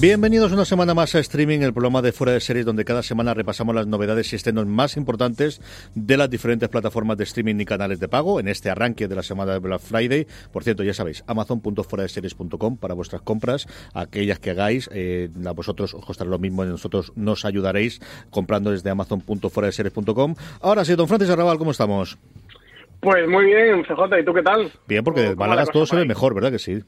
Bienvenidos una semana más a Streaming, el programa de Fuera de Series, donde cada semana repasamos las novedades y estrenos más importantes de las diferentes plataformas de streaming y canales de pago en este arranque de la semana de Black Friday. Por cierto, ya sabéis, amazon.fueradeseries.com para vuestras compras, aquellas que hagáis, eh, a vosotros os costará lo mismo y nosotros nos ayudaréis comprando desde amazon.fueradeseries.com. Ahora sí, don Francis Arrabal, ¿cómo estamos? Pues muy bien, CJ, ¿y tú qué tal? Bien, porque de Málaga todo se ve mejor, ¿verdad que sí?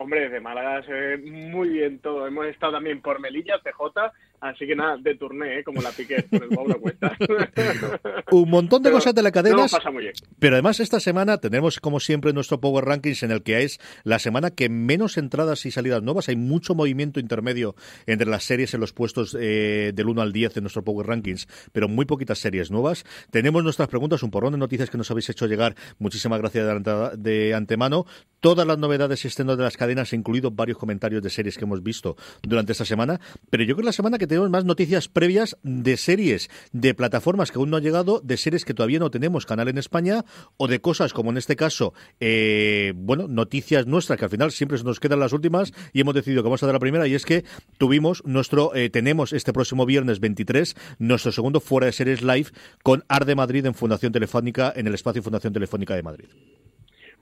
Hombre, de Málaga se ve muy bien todo. Hemos estado también por Melilla, CJ, así que nada, de turné, ¿eh? como la piqué por el. Un montón de Pero cosas de la cadena. nos pasa muy bien. Pero además esta semana tenemos como siempre nuestro Power Rankings en el que es la semana que menos entradas y salidas nuevas. Hay mucho movimiento intermedio entre las series en los puestos eh, del 1 al 10 de nuestro Power Rankings, pero muy poquitas series nuevas. Tenemos nuestras preguntas, un porrón de noticias que nos habéis hecho llegar. Muchísimas gracias de, ante- de antemano. Todas las novedades y estrenos de las cadenas, incluidos varios comentarios de series que hemos visto durante esta semana. Pero yo creo que la semana que tenemos más noticias previas de series, de plataformas que aún no han llegado, de series que todavía no tenemos canal en España, o de cosas como en este caso, eh, bueno, noticias nuestras que al final siempre nos quedan las últimas y hemos decidido que vamos a dar la primera y es que tuvimos nuestro, eh, tenemos este próximo viernes 23 nuestro segundo fuera de series live con Arde Madrid en Fundación Telefónica, en el espacio Fundación Telefónica de Madrid.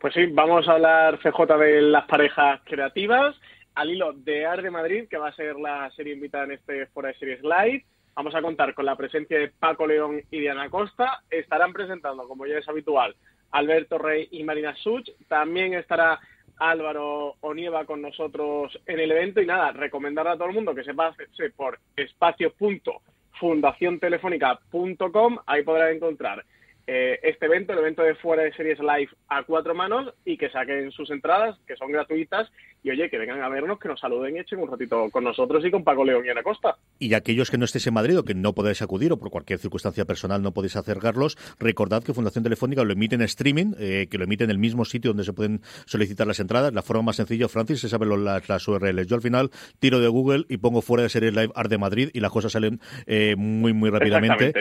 Pues sí, vamos a hablar, CJ, de las parejas creativas, al hilo de Ar de Madrid, que va a ser la serie invitada en este Fora de Series Live. Vamos a contar con la presencia de Paco León y Diana Costa. Estarán presentando, como ya es habitual, Alberto Rey y Marina Such. También estará Álvaro Onieva con nosotros en el evento. Y nada, recomendar a todo el mundo que se pase por espacio.fundaciontelefónica.com. Ahí podrán encontrar eh, este evento, el evento de Fuera de Series Live a cuatro manos y que saquen sus entradas, que son gratuitas, y oye, que vengan a vernos, que nos saluden y echen un ratito con nosotros y con Paco León y Ana Costa. Y aquellos que no estéis en Madrid o que no podáis acudir o por cualquier circunstancia personal no podéis acercarlos, recordad que Fundación Telefónica lo emite en streaming, eh, que lo emite en el mismo sitio donde se pueden solicitar las entradas. La forma más sencilla, Francis, se saben las, las URLs. Yo al final tiro de Google y pongo fuera de serie live Art de Madrid y las cosas salen eh, muy, muy rápidamente.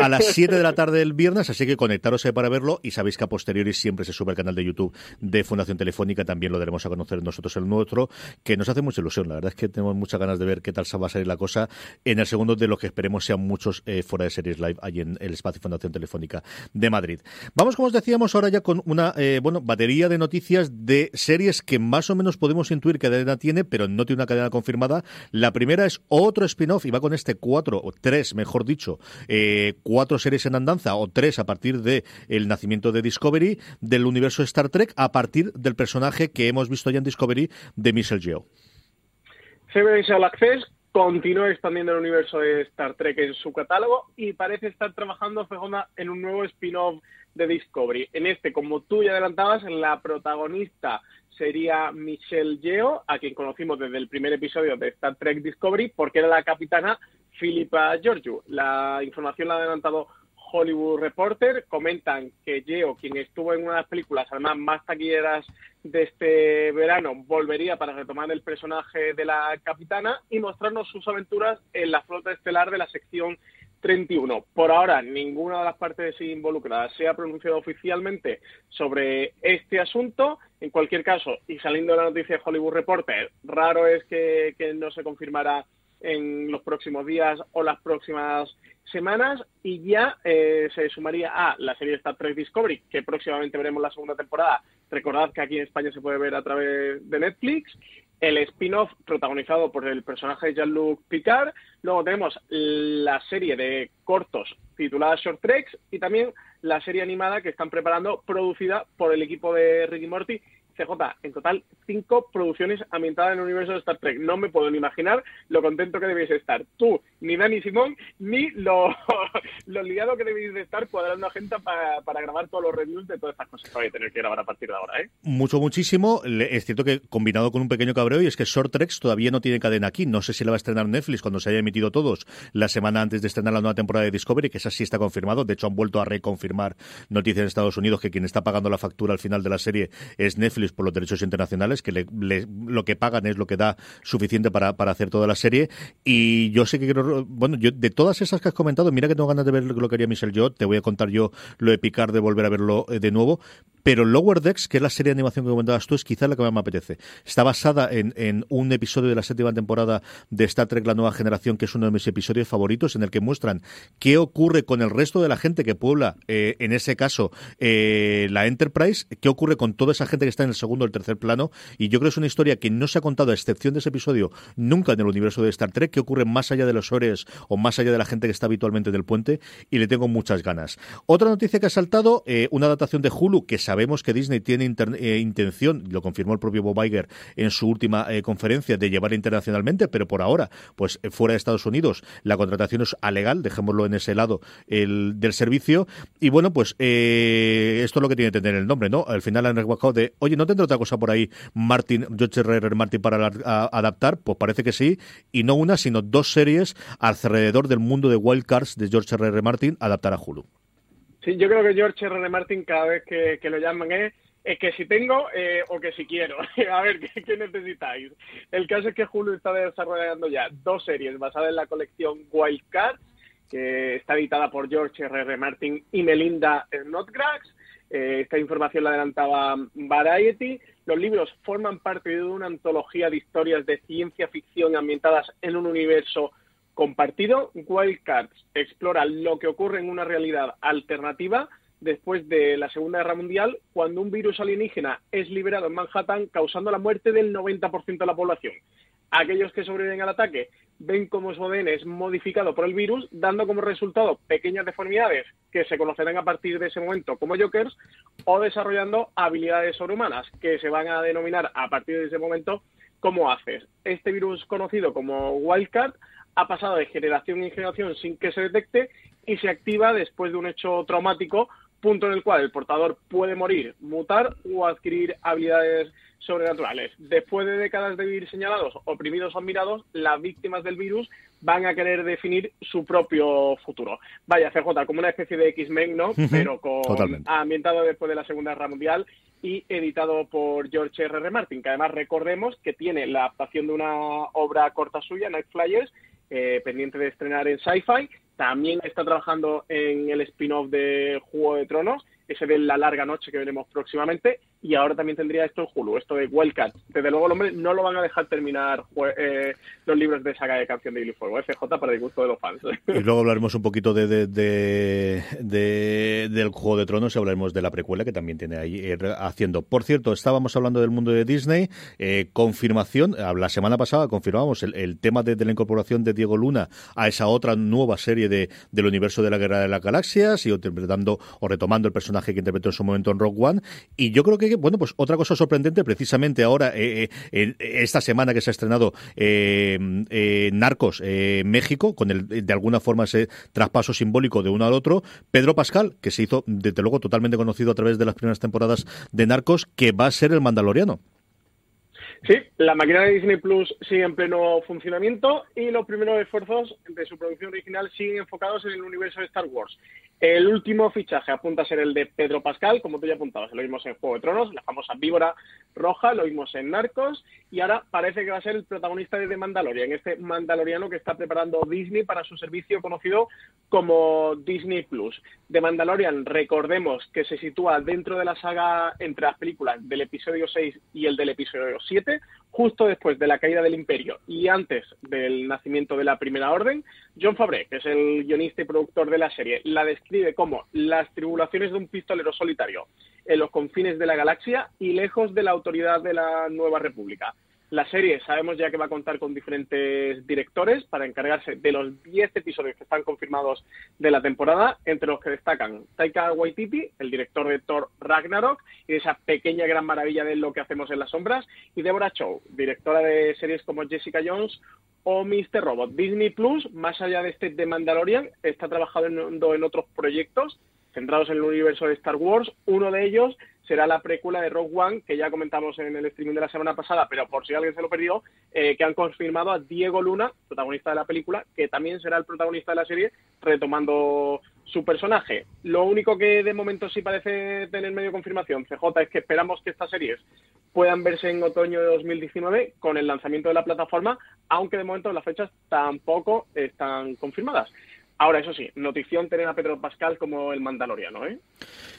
A las 7 de la tarde del viernes, así que conectaros ahí para verlo y sabéis que a posteriori siempre se sube al canal de YouTube de Fundación Telefónica, también lo daremos a conocer nosotros el nuestro, que nos hace mucha ilusión. La verdad es que tenemos muchas ganas de ver qué tal va a salir la cosa en el segundo de lo que esperemos sean muchos eh, fuera de series live allí en el espacio Fundación Telefónica de Madrid. Vamos, como os decíamos, ahora ya con una eh, bueno batería de noticias de series que más o menos podemos intuir que cadena tiene, pero no tiene una cadena confirmada. La primera es otro spin-off y va con este cuatro o tres, mejor dicho, eh, cuatro series en andanza o tres a partir de el nacimiento de Discovery del universo Star Trek a partir del personaje que hemos visto ya en Discovery de Michelle Yeoh. CBS All Access continúa expandiendo el universo de Star Trek en su catálogo y parece estar trabajando Fejona, en un nuevo spin-off de Discovery. En este, como tú ya adelantabas, la protagonista sería Michelle Yeoh, a quien conocimos desde el primer episodio de Star Trek Discovery, porque era la capitana Philippa Georgiou. La información la ha adelantado Hollywood Reporter. Comentan que Geo, quien estuvo en una de las películas, además más taquilleras de este verano, volvería para retomar el personaje de la capitana y mostrarnos sus aventuras en la flota estelar de la sección 31. Por ahora, ninguna de las partes involucradas se ha pronunciado oficialmente sobre este asunto. En cualquier caso, y saliendo de la noticia de Hollywood Reporter, raro es que, no se confirmara en los próximos días o las próximas semanas y ya eh, se sumaría a la serie Star Trek Discovery, que próximamente veremos la segunda temporada. Recordad que aquí en España se puede ver a través de Netflix el spin-off protagonizado por el personaje de Jean-Luc Picard. Luego tenemos la serie de cortos titulada Short Treks y también la serie animada que están preparando, producida por el equipo de Ricky Morty CJ, en total cinco producciones ambientadas en el universo de Star Trek. No me puedo ni imaginar lo contento que debéis estar tú, ni Dani Simón, ni lo, lo liado que debéis de estar cuadrando agenda para, para grabar todos los reviews de todas estas cosas que vais a tener que grabar a partir de ahora. ¿eh? Mucho, muchísimo. Es cierto que combinado con un pequeño cabreo, y es que Short Treks todavía no tiene cadena aquí. No sé si la va a estrenar Netflix cuando se haya emitido todos la semana antes de estrenar la nueva temporada de Discovery, que esa sí está confirmado. De hecho, han vuelto a reconfirmar noticias en Estados Unidos que quien está pagando la factura al final de la serie es Netflix por los derechos internacionales, que lo que pagan es lo que da suficiente para, hacer toda la serie. Y yo sé que quiero, bueno, yo de todas esas que has comentado, mira que tengo ganas de ver lo que haría Michelle yo, te voy a contar yo lo de Picar, de volver a verlo eh, de nuevo, pero Lower Decks, que es la serie de animación que comentabas tú, es quizás la que más me apetece. Está basada en, en, un episodio de la séptima temporada de Star Trek La Nueva Generación, que es uno de mis episodios favoritos, en el que muestran qué ocurre con el resto de la gente que puebla, eh, en ese caso, eh, la Enterprise, qué ocurre con toda esa gente que está en el segundo el tercer plano. Y yo creo que es una historia que no se ha contado, a excepción de ese episodio, nunca en el universo de Star Trek, que ocurre más allá de los Ores o más allá de la gente que está habitualmente en el puente, y le tengo muchas ganas. Otra noticia que ha saltado, eh, una adaptación de Hulu, que sabemos que Disney tiene eh, intención, lo confirmó el propio Bob Iger en su última eh, conferencia, de llevar internacionalmente, pero por ahora, pues fuera de Estados Unidos, la contratación es alegal, dejémoslo en ese lado el, del servicio. Y bueno, pues esto es lo que tiene que tener el nombre, ¿no? Al final han de, oye, ¿no tendrá otra cosa por ahí Martin, George R. Martin para adaptar? Pues parece que sí, y no una, sino dos series alrededor del mundo de Wild Cards de George R. R. Martin adaptar a Hulu. Sí, yo creo que George R. R. Martin cada vez que, lo llaman es, que si tengo eh, o que si quiero. a ver, ¿qué, necesitáis? El caso es que Hulu está desarrollando ya dos series basadas en la colección Wild Cards, que está editada por George R. R. Martin y Melinda Snodgrass. Eh, esta información la adelantaba Variety. Los libros forman parte de una antología de historias de ciencia ficción ambientadas en un universo compartido, Wildcards explora lo que ocurre en una realidad alternativa después de la Segunda Guerra Mundial, cuando un virus alienígena es liberado en Manhattan, causando la muerte del 90% de la población. Aquellos que sobreviven al ataque ven cómo su ADN es modificado por el virus, dando como resultado pequeñas deformidades que se conocerán a partir de ese momento como Jokers, o desarrollando habilidades sobrehumanas que se van a denominar a partir de ese momento como haces. Este virus conocido como Wildcard ha pasado de generación en generación sin que se detecte y se activa después de un hecho traumático, punto en el cual el portador puede morir, mutar o adquirir habilidades sobrenaturales. Después de décadas de vivir señalados, oprimidos o admirados, las víctimas del virus van a querer definir su propio futuro. Vaya, CJ, como una especie de X-Men, ¿no? Pero con, ambientado después de la Segunda Guerra Mundial y editado por George R. R. Martin, que además recordemos que tiene la adaptación de una obra corta suya, Night Flyers, eh, pendiente de estrenar en Sci-Fi. También está trabajando en el spin-off de Juego de Tronos, ese de La Larga Noche que veremos próximamente y ahora también tendría esto en Hulu, esto de Wildcat. Desde luego, el hombre no lo van a dejar terminar eh, los libros de saga de canción de Fuego, FJ para el gusto de los fans. Y luego hablaremos un poquito de, de, del Juego de Tronos y hablaremos de la precuela que también tiene ahí eh, haciendo. Por cierto, estábamos hablando del mundo de Disney, eh, confirmación, la semana pasada confirmamos el, tema de, la incorporación de Diego Luna a esa otra nueva serie de, del universo de la Guerra de las Galaxias y interpretando o retomando el personaje que interpretó en su momento en Rock One. Y yo creo que bueno, pues otra cosa sorprendente, precisamente ahora, eh, eh esta semana que se ha estrenado eh, eh, Narcos México, con el, de alguna forma ese traspaso simbólico de uno al otro, Pedro Pascal, que se hizo, desde luego, totalmente conocido a través de las primeras temporadas de Narcos, que va a ser el mandaloriano. Sí, la máquina de Disney Plus sigue en pleno funcionamiento y los primeros esfuerzos de su producción original siguen enfocados en el universo de Star Wars. El último fichaje apunta a ser el de Pedro Pascal, como tú ya apuntabas, lo vimos en Juego de Tronos, la famosa víbora roja, lo vimos en Narcos y ahora parece que va a ser el protagonista de The Mandalorian, este mandaloriano que está preparando Disney para su servicio conocido como Disney Plus. The Mandalorian, recordemos que se sitúa dentro de la saga entre las películas del episodio 6 y el del episodio 7, justo después de la caída del Imperio y antes del nacimiento de la Primera Orden. John Fabre, que es el guionista y productor de la serie, la describe como las tribulaciones de un pistolero solitario en los confines de la galaxia y lejos de la autoridad de la Nueva República. La serie sabemos ya que va a contar con diferentes directores para encargarse de los 10 episodios que están confirmados de la temporada, entre los que destacan Taika Waititi, el director de Thor Ragnarok, y de esa pequeña gran maravilla de lo que hacemos en las sombras, y Deborah Chow, directora de series como Jessica Jones o Mr. Robot. Disney Plus, más allá de este de Mandalorian, está trabajando en otros proyectos centrados en el universo de Star Wars. Uno de ellos será la precuela de Rogue One, que ya comentamos en el streaming de la semana pasada, pero por si alguien se lo perdió, eh, que han confirmado a Diego Luna, protagonista de la película, que también será el protagonista de la serie, retomando su personaje. Lo único que de momento sí parece tener medio confirmación, CJ, es que esperamos que estas series puedan verse en otoño de 2019 con el lanzamiento de la plataforma, aunque de momento las fechas tampoco están confirmadas. Ahora, eso sí, notición tener a Pedro Pascal como el mandaloriano, ¿eh?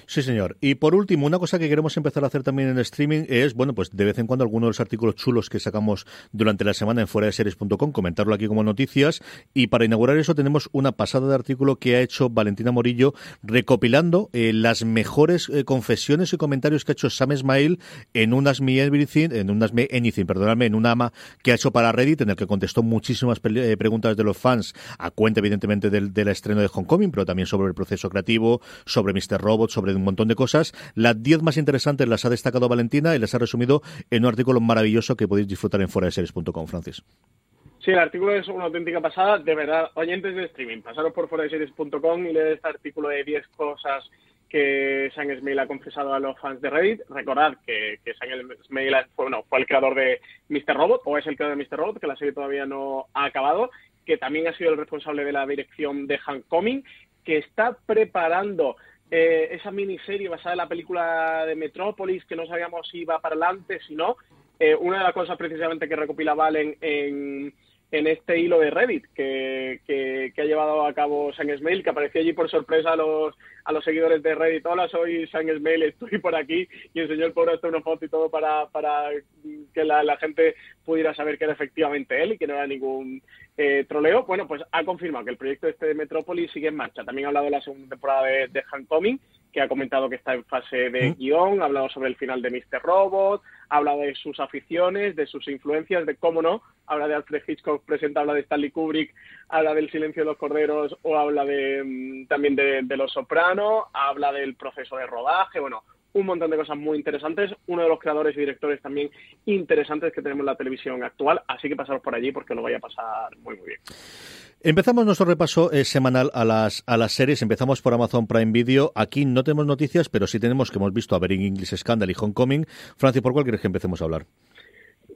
Sí, señor. Y por último, una cosa que queremos empezar a hacer también en streaming es, bueno, pues de vez en cuando algunos de los artículos chulos que sacamos durante la semana en fuera de series.com, comentarlo aquí como noticias. Y para inaugurar eso tenemos una pasada de artículo que ha hecho Valentina Morillo recopilando eh, las mejores eh, confesiones y comentarios que ha hecho Sam Ismail en en unas Me perdóname, en un ama que ha hecho para Reddit, en el que contestó muchísimas eh, preguntas de los fans, a cuenta evidentemente del del estreno de Homecoming, pero también sobre el proceso creativo, sobre Mr. Robot, sobre un montón de cosas. Las 10 más interesantes las ha destacado Valentina y las ha resumido en un artículo maravilloso que podéis disfrutar en foradeseries.com, Francis. Sí, el artículo es una auténtica pasada. De verdad, oyentes de streaming, pasaros por foradeseries.com y leer este artículo de 10 cosas que Sam Smail ha confesado a los fans de Reddit. Recordad que, que Sam Smail fue, fue el creador de Mr. Robot, o es el creador de Mr. Robot, que la serie todavía no ha acabado, que también ha sido el responsable de la dirección de Homecoming, que está preparando eh, esa miniserie basada en la película de Metrópolis, que no sabíamos si iba para adelante, si no. Eh, una de las cosas precisamente que recopila Valen en, en este hilo de Reddit que, que, ha llevado a cabo San Smail, que apareció allí por sorpresa a los, a los seguidores de Reddit. Hola, soy San Smail, estoy por aquí y enseñó el pobre hasta una foto y todo para, para que la, la, gente pudiera saber que era efectivamente él y que no era ningún eh, troleo, bueno, pues ha confirmado que el proyecto este de Metrópolis sigue en marcha. También ha hablado de la segunda temporada de, de Homecoming, que ha comentado que está en fase de guion, ha hablado sobre el final de Mr. Robot, ha hablado de sus aficiones, de sus influencias, de cómo no, habla de Alfred Hitchcock presenta, habla de Stanley Kubrick, habla del silencio de los corderos o habla de mm, también de, de Los Soprano, habla del proceso de rodaje, bueno, un montón de cosas muy interesantes, uno de los creadores y directores también interesantes que tenemos en la televisión actual, así que pasaros por allí porque lo vaya a pasar muy muy bien. Empezamos nuestro repaso eh, semanal a las, a las series. Empezamos por Amazon Prime Video. Aquí no tenemos noticias, pero sí tenemos que hemos visto a ver English Scandal y Homecoming. Francis, ¿por cuál quieres que empecemos a hablar?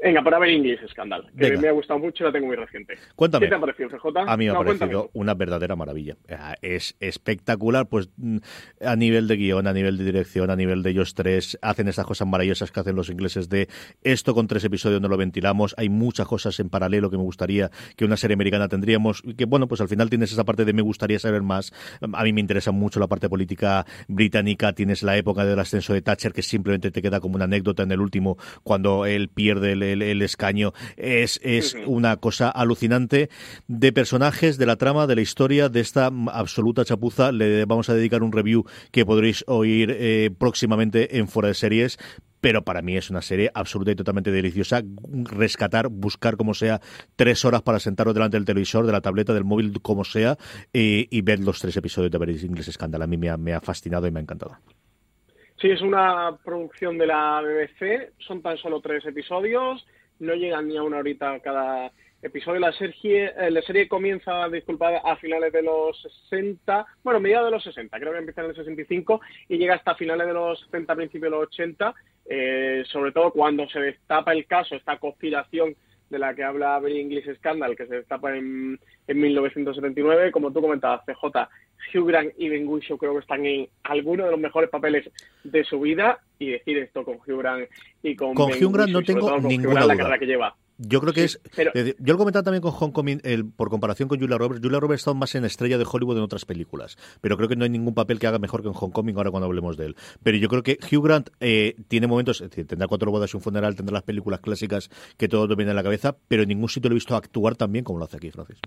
Venga, por haber English Scandal, que me ha gustado mucho y la tengo muy reciente. Cuéntame. ¿Qué te ha parecido, CJ? A mí me ha parecido una verdadera maravilla. Es espectacular, pues mm, a nivel de guion, a nivel de dirección, a nivel de ellos tres, hacen esas cosas maravillosas que hacen los ingleses de esto con tres episodios no lo ventilamos, hay muchas cosas en paralelo que me gustaría que una serie americana tendríamos, que bueno, pues al final tienes esa parte de me gustaría saber más. A mí me interesa mucho la parte política británica, tienes la época del ascenso de Thatcher que simplemente te queda como una anécdota en el último cuando él pierde el el, escaño. Es, es una cosa alucinante de personajes, de la trama, de la historia, de esta absoluta chapuza. Le vamos a dedicar un review que podréis oír eh, próximamente en Fuera de Series pero para mí es una serie absoluta y totalmente deliciosa. Rescatar, buscar como sea, tres horas para sentaros delante del televisor, de la tableta, del móvil, como sea, y, ver los tres episodios de Very English Scandal. A mí me ha, me ha fascinado y me ha encantado. Sí, es una producción de la BBC, son tan solo tres episodios, no llegan ni a una horita cada episodio. La serie, eh, la serie comienza, disculpad, a finales de los 60, bueno, mediados de los 60, creo que empieza en el 65 y llega hasta finales de los 70, principios de los 80 eh, sobre todo cuando se destapa el caso, esta conspiración de la que habla Very English Scandal, que se destapa en, en 1979, como tú comentabas, CJ, Hugh Grant y Ben Whishaw creo que están en algunos de los mejores papeles de su vida y decir esto con Hugh Grant y con Con Ben Hugh Grant no Whishaw, tengo ninguna la duda. carrera que lleva. Yo creo que Sí, es. pero- Yo lo comentaba también con Homecoming, el, por comparación con Julia Roberts. Julia Roberts estado más en estrella de Hollywood en otras películas. Pero creo que no hay ningún papel que haga mejor que en Homecoming ahora cuando hablemos de él. Pero yo creo que Hugh Grant eh, tiene momentos. Es decir, tendrá cuatro bodas y un funeral, tendrá las películas clásicas que todo te viene a la cabeza. Pero en ningún sitio lo he visto actuar tan bien como lo hace aquí, Francis.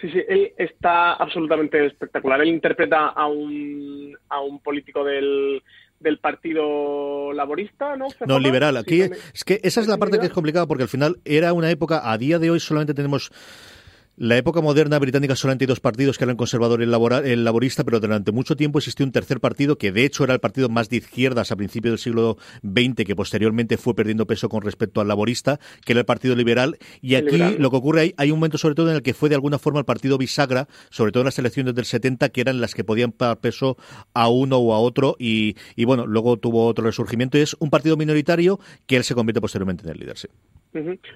Sí, sí, él está absolutamente espectacular. Él interpreta a un, a un político del, del Partido Laborista, ¿no? No, liberal. Aquí es que esa es la parte que es complicada porque al final era una época, a día de hoy solamente tenemos la época moderna británica solamente hay dos partidos que eran conservador y el, laborista, pero durante mucho tiempo existió un tercer partido que de hecho era el partido más de izquierdas a principios del siglo XX, que posteriormente fue perdiendo peso con respecto al laborista, que era el Partido Liberal. Y aquí liberal. lo que ocurre hay, hay un momento sobre todo en el que fue de alguna forma el partido bisagra, sobre todo en las elecciones del 70, que eran las que podían dar peso a uno o a otro. Y, y bueno, luego tuvo otro resurgimiento. Y es un partido minoritario que él se convierte posteriormente en el líder. Sí.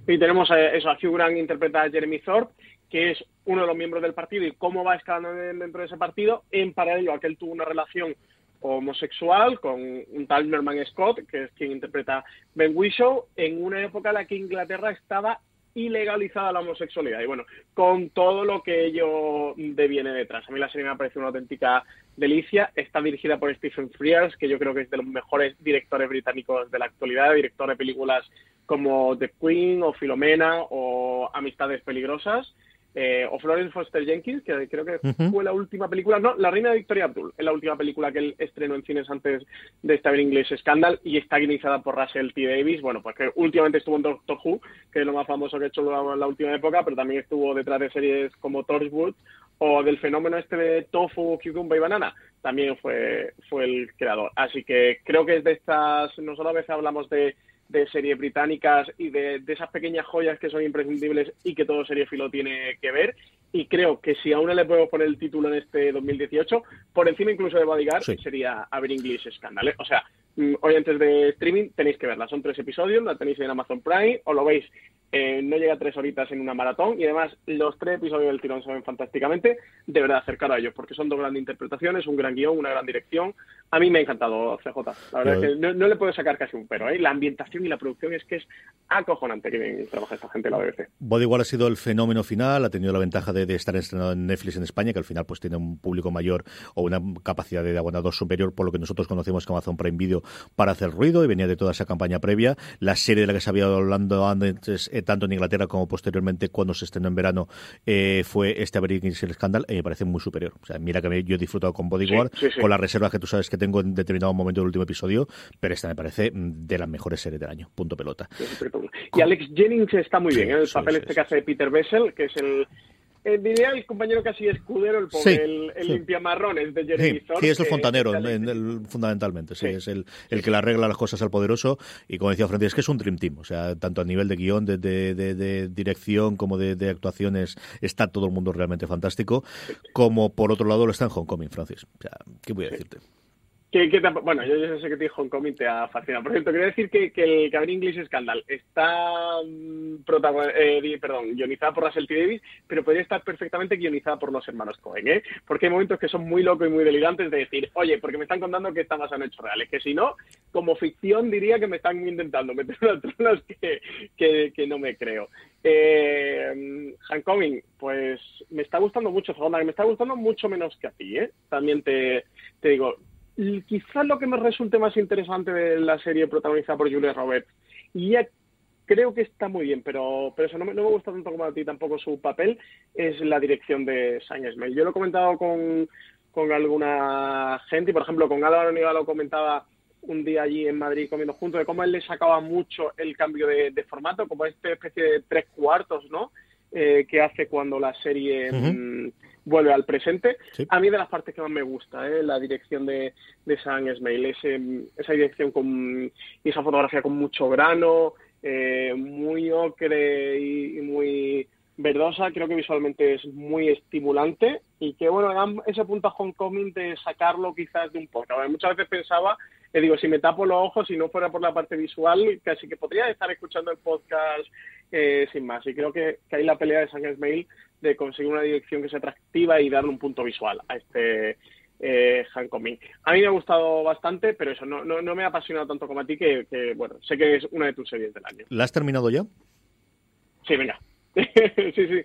Y tenemos a, eso, a Hugh Grant interpreta a Jeremy Thorpe, que es uno de los miembros del partido y cómo va escalando dentro de ese partido. En paralelo a que él tuvo una relación homosexual con un tal Norman Scott, que es quien interpreta Ben Whishaw, en una época en la que Inglaterra estaba ilegalizada la homosexualidad. Y bueno, con todo lo que ello deviene detrás. A mí la serie me parece una auténtica delicia. Está dirigida por Stephen Frears, que yo creo que es de los mejores directores británicos de la actualidad, director de películas como The Queen o Filomena o Amistades Peligrosas. Eh, o Florence Foster Jenkins, que creo que fue la última película, no, La Reina de Victoria Abdul, es la última película que él estrenó en cines antes de esta en inglés Scandal y está guionizada por Russell T. Davis, bueno, pues que últimamente estuvo en Doctor Who, que es lo más famoso que ha hecho la, la última época, pero también estuvo detrás de series como Torchwood o del fenómeno este de Tofu, Cucumber y Banana, también fue, fue el creador. Así que creo que es de estas, nosotros a veces hablamos de de series británicas y de, de esas pequeñas joyas que son imprescindibles y que todo seriefilo tiene que ver. Y creo que si a una le podemos poner el título en este 2018, por encima incluso de Bodyguard, Sí. sería Haber English Scandal. ¿eh? O sea, mm, hoy antes de streaming tenéis que verla. Son tres episodios, la tenéis en Amazon Prime, o lo veis, eh, no llega a tres horitas en una maratón. Y además, los tres episodios del tirón se ven fantásticamente. De verdad, acercar a ellos, porque son dos grandes interpretaciones, un gran guion, una gran dirección. A mí me ha encantado CJ. La verdad Yo- es que no, no le puedo sacar casi un pero. ¿eh? La ambientación y la producción es que es acojonante que bien trabaja esta gente en la BBC. Bodyguard ha sido el fenómeno final, ha tenido la ventaja de, de estar estrenado en Netflix en España, que al final pues tiene un público mayor o una capacidad de aguantador superior por lo que nosotros conocemos como Amazon Prime Video para hacer ruido y venía de toda esa campaña previa. La serie de la que se había hablando antes, eh, tanto en Inglaterra como posteriormente cuando se estrenó en verano, eh, fue este American Serial Scandal y me parece muy superior. O sea, mira que me- yo he disfrutado con Bodyguard, Sí, sí, sí. con las reservas que tú sabes que tengo en determinado momento del último episodio, pero esta me parece mm, de las mejores series del año. Punto pelota. Y Alex Jennings está muy bien, ¿eh? el papel este que hace Peter Bessel, que es el, el, diría el compañero casi escudero, el pobre, Sí, el, el sí. limpiamarrones de Jeremy Sí, sí, es el que- fontanero, en- el- fundamentalmente. Sí, es el, el que le arregla las cosas al poderoso. Y como decía Francis, es que es un Dream Team. O sea, tanto a nivel de guion, de, de- de- de dirección, como de, de actuaciones, está todo el mundo realmente fantástico. Como por otro lado lo está en Homecoming, Francis. O sea, ¿qué voy a decirte? ¿Qué- qué te ha- bueno, yo, yo sé que te Homecoming te ha fascinado. Por cierto, quería decir que, que el Cabin English Scandal está mm, eh, guionizada por Russell T. Davis, pero podría estar perfectamente guionizada por los hermanos Cohen, ¿eh? Porque hay momentos que son muy locos y muy delirantes de decir, oye, porque me están contando que está basado en hechos reales, que si no, como ficción diría que me están intentando meter unas tronas que, que, que no me creo. Eh, Homecoming, pues me está gustando mucho, Zagona, me está gustando mucho menos que a ti, ¿eh? También te, te digo, quizás lo que me resulte más interesante de la serie protagonizada por Julia Roberts, y ya creo que está muy bien, pero, pero eso no me, no me gusta tanto como a ti tampoco su papel, es la dirección de Sam Esmail. Yo lo he comentado con, con alguna gente, y por ejemplo con Álvaro Niva lo comentaba un día allí en Madrid comiendo juntos, de cómo él le sacaba mucho el cambio de, de formato, como esta especie de tres cuartos, ¿no? Eh, que hace cuando la serie mm, vuelve al presente. Sí. A mí de las partes que más me gusta, ¿eh? la dirección de, de Sam Esmail, ese, esa dirección con, y esa fotografía con mucho grano, eh, muy ocre y, y muy verdosa, creo que visualmente es muy estimulante y que bueno, dan ese punto a Homecoming de sacarlo quizás de un poco. Ver, muchas veces pensaba eh, digo, si me tapo los ojos, si no fuera por la parte visual, casi que podría estar escuchando el podcast eh, sin más. Y creo que, que hay la pelea de San Mail de conseguir una dirección que sea atractiva y darle un punto visual a este eh, Hancock A mí me ha gustado bastante, pero eso, no, no, no me ha apasionado tanto como a ti, que, que, bueno, sé que es una de tus series del año. ¿La has terminado ya? Sí, venga. sí, sí.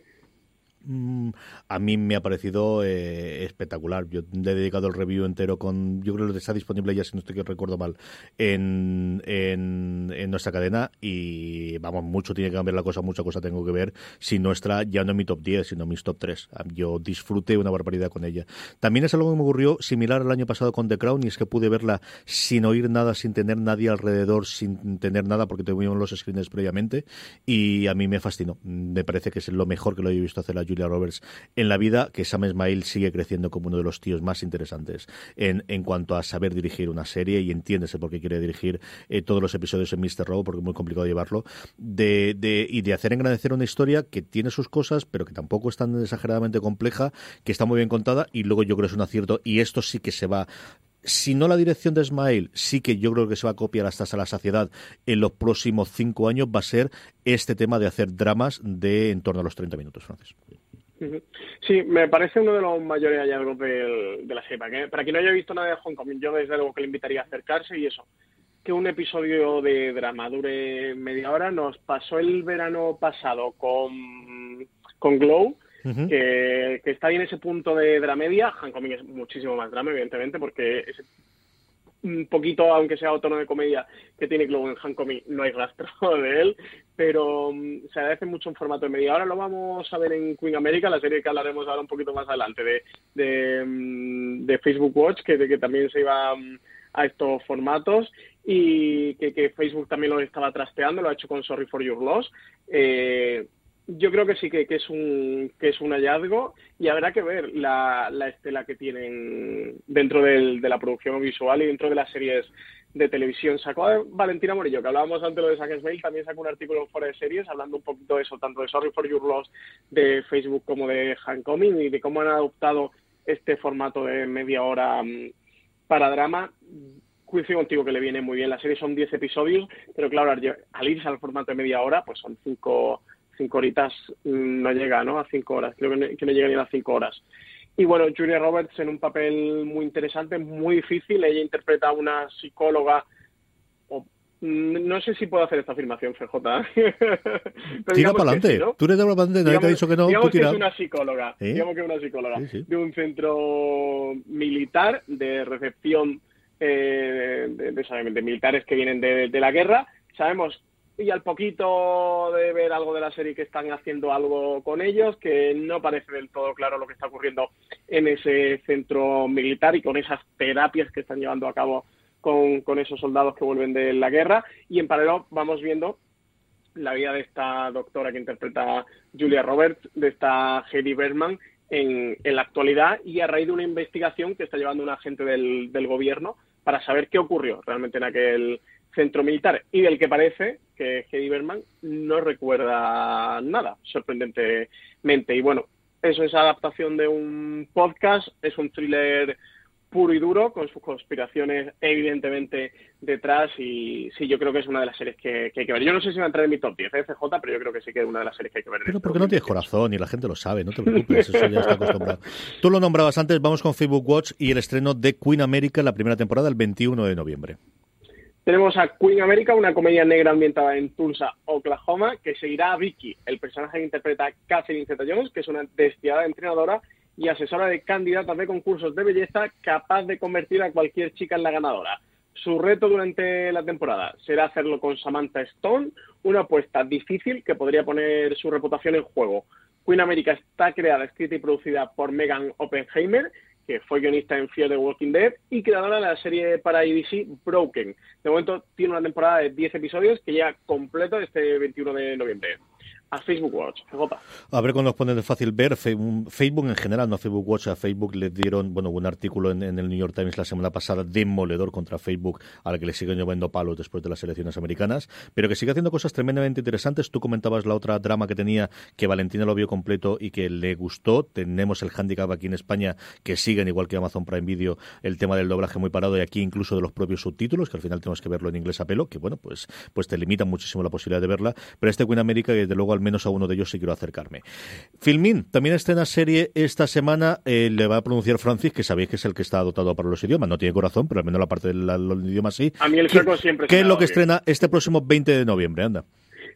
Mm, a mí me ha parecido eh, espectacular. Yo le he dedicado el review entero con. Yo creo que está disponible ya, si no estoy que recuerdo mal, en, en, nuestra cadena. Y vamos, mucho tiene que cambiar la cosa, mucha cosa tengo que ver. Si nuestra, ya no en mi top 10, sino en mis top 3. Yo disfruté una barbaridad con ella. También es algo que me ocurrió similar al año pasado con The Crown, y es que pude verla sin oír nada, sin tener nadie alrededor, sin tener nada, porque tuvimos los screens previamente. Y a mí me fascinó. Me parece que es lo mejor que lo he visto hacer la Julia Roberts en la vida, que Sam Esmail sigue creciendo como uno de los tíos más interesantes en, en cuanto a saber dirigir una serie y entiéndese por qué quiere dirigir eh, todos los episodios en Mr. Row, porque es muy complicado llevarlo, de, de, y de hacer engrandecer una historia que tiene sus cosas, pero que tampoco es tan exageradamente compleja, que está muy bien contada y luego yo creo que es un acierto y esto sí que se va si no la dirección de Ismael, sí que yo creo que se va a copiar hasta a la saciedad en los próximos cinco años, va a ser este tema de hacer dramas de en torno a los 30 minutos, Francis. Sí, me parece uno de los mayores hallazgos de, de la serie. Para, quien no haya visto nada de Hong Kong, yo desde luego que le invitaría a acercarse y eso, que un episodio de drama dure media hora. Nos pasó el verano pasado con, con Glow, que, está ahí en ese punto de dramedia. Han Kong es muchísimo más drama, evidentemente, porque es un poquito, aunque sea tono de comedia que tiene Glow en Hancomi, no hay rastro de él, pero um, se agradece mucho en formato de media. Ahora lo vamos a ver en Queen America, la serie que hablaremos ahora un poquito más adelante de, de, mm, Facebook Watch, que, que también se iba mm, a estos formatos y que, que, Facebook también lo estaba trasteando, lo ha hecho con Sorry for Your Loss. Eh, yo creo que sí que, es un que es un hallazgo y habrá que ver la, la estela que tienen dentro del, de la producción visual y dentro de las series de televisión. Sacó a Valentina Morillo, que hablábamos antes de Sackers Mail, también sacó un artículo Fuera de Series hablando un poquito de eso, tanto de Sorry for Your Loss de Facebook como de Hancoming y de cómo han adoptado este formato de media hora mm, para drama coincido contigo que le viene muy bien. La serie son 10 episodios, pero claro, al irse al formato de media hora, pues son 5 cinco horitas mm, no llega, ¿no? A cinco horas, creo que no, que no llega ni a las cinco horas. Y bueno, Julia Roberts en un papel muy interesante, muy difícil. Ella interpreta a una psicóloga. O, mm, no sé si puedo hacer esta afirmación, FJ. tira para adelante. Tú eres de para adelante, nadie te ha dicho que no. Digamos que es una psicóloga. Digamos que es una psicóloga. De un centro militar de recepción eh, de, de, de, militares que vienen de la guerra. Sabemos y al poquito de ver algo de la serie que están haciendo algo con ellos, que no parece del todo claro lo que está ocurriendo en ese centro militar y con esas terapias que están llevando a cabo con, con esos soldados que vuelven de la guerra. Y en paralelo vamos viendo la vida de esta doctora que interpreta Julia Roberts, de esta Heidi Berman, en, en, la actualidad y a raíz de una investigación que está llevando un agente del, del gobierno para saber qué ocurrió realmente en aquel centro militar y del que parece que Hedy Berman no recuerda nada, sorprendentemente. Y bueno, eso es adaptación de un podcast, es un thriller puro y duro, con sus conspiraciones evidentemente detrás y sí, yo creo que es una de las series que, hay que ver. Yo no sé si va a entrar en mi top 10 FJ, pero yo creo que sí que es una de las series que hay que ver. Pero porque no tienes corazón y la gente lo sabe, no te preocupes, eso ya está acostumbrado. Tú lo nombrabas antes, vamos con Facebook Watch y el estreno de Queen America, la primera temporada, el 21 de noviembre. Tenemos a Queen America, una comedia negra ambientada en Tulsa, Oklahoma, que seguirá a Vicky, el personaje que interpreta Catherine Zeta-Jones, que es una despiadada entrenadora y asesora de candidatas de concursos de belleza capaz de convertir a cualquier chica en la ganadora. Su reto durante la temporada será hacerlo con Samantha Stone, una apuesta difícil que podría poner su reputación en juego. Queen America está creada, escrita y producida por Megan Oppenheimer que fue guionista en Fear the Walking Dead y creadora de la serie para ABC Broken. De momento tiene una temporada de 10 episodios que ya completo este 21 de noviembre. A Facebook Watch. A ver cuando nos ponen de fácil ver. Facebook en general, no Facebook Watch, a Facebook le dieron, bueno, un artículo en, el New York Times la semana pasada demoledor contra Facebook, a la que le siguen llevando palos después de las elecciones americanas, pero que sigue haciendo cosas tremendamente interesantes. Tú comentabas la otra drama que tenía, que Valentina lo vio completo y que le gustó. Tenemos el handicap aquí en España, que siguen, igual que Amazon Prime Video, el tema del doblaje muy parado y aquí incluso de los propios subtítulos, que al final tenemos que verlo en inglés a pelo, que bueno, pues, pues te limita muchísimo la posibilidad de verla. Pero este Queen America, desde luego, al menos a uno de ellos sí quiero acercarme. Filmin, también estrena serie esta semana, eh, le va a pronunciar Francis, que sabéis que es el que está dotado para los idiomas, no tiene corazón, pero al menos la parte del idioma sí. A mí el ¿Qué, siempre ¿Qué es lo que estrena este próximo 20 de noviembre? Anda.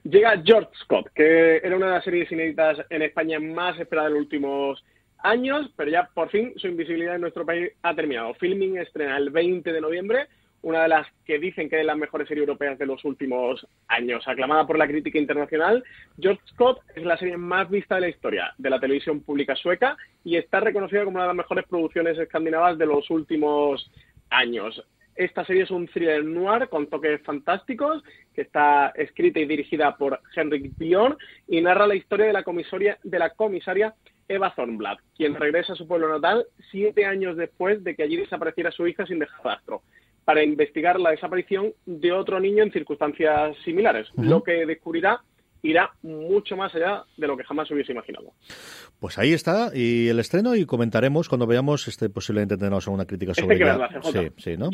Llega George Scott, que era una de las series inéditas en España más esperada de los últimos años, pero ya por fin su invisibilidad en nuestro país ha terminado. Filming estrena el 20 de noviembre una de las que dicen que es la mejor serie europea de los últimos años. Aclamada por la crítica internacional, George Scott es la serie más vista de la historia de la televisión pública sueca y está reconocida como una de las mejores producciones escandinavas de los últimos años. Esta serie es un thriller noir con toques fantásticos que está escrita y dirigida por Henrik Bjorn y narra la historia de la comisaria, de la comisaria Eva Thornblad, quien regresa a su pueblo natal siete años después de que allí desapareciera su hija sin dejar rastro para investigar la desaparición de otro niño en circunstancias similares, lo que descubrirá irá mucho más allá de lo que jamás hubiese imaginado. Pues ahí está, y el estreno, y comentaremos cuando veamos, este posiblemente tendremos alguna crítica sobre este ella. Sí, sí, ¿no?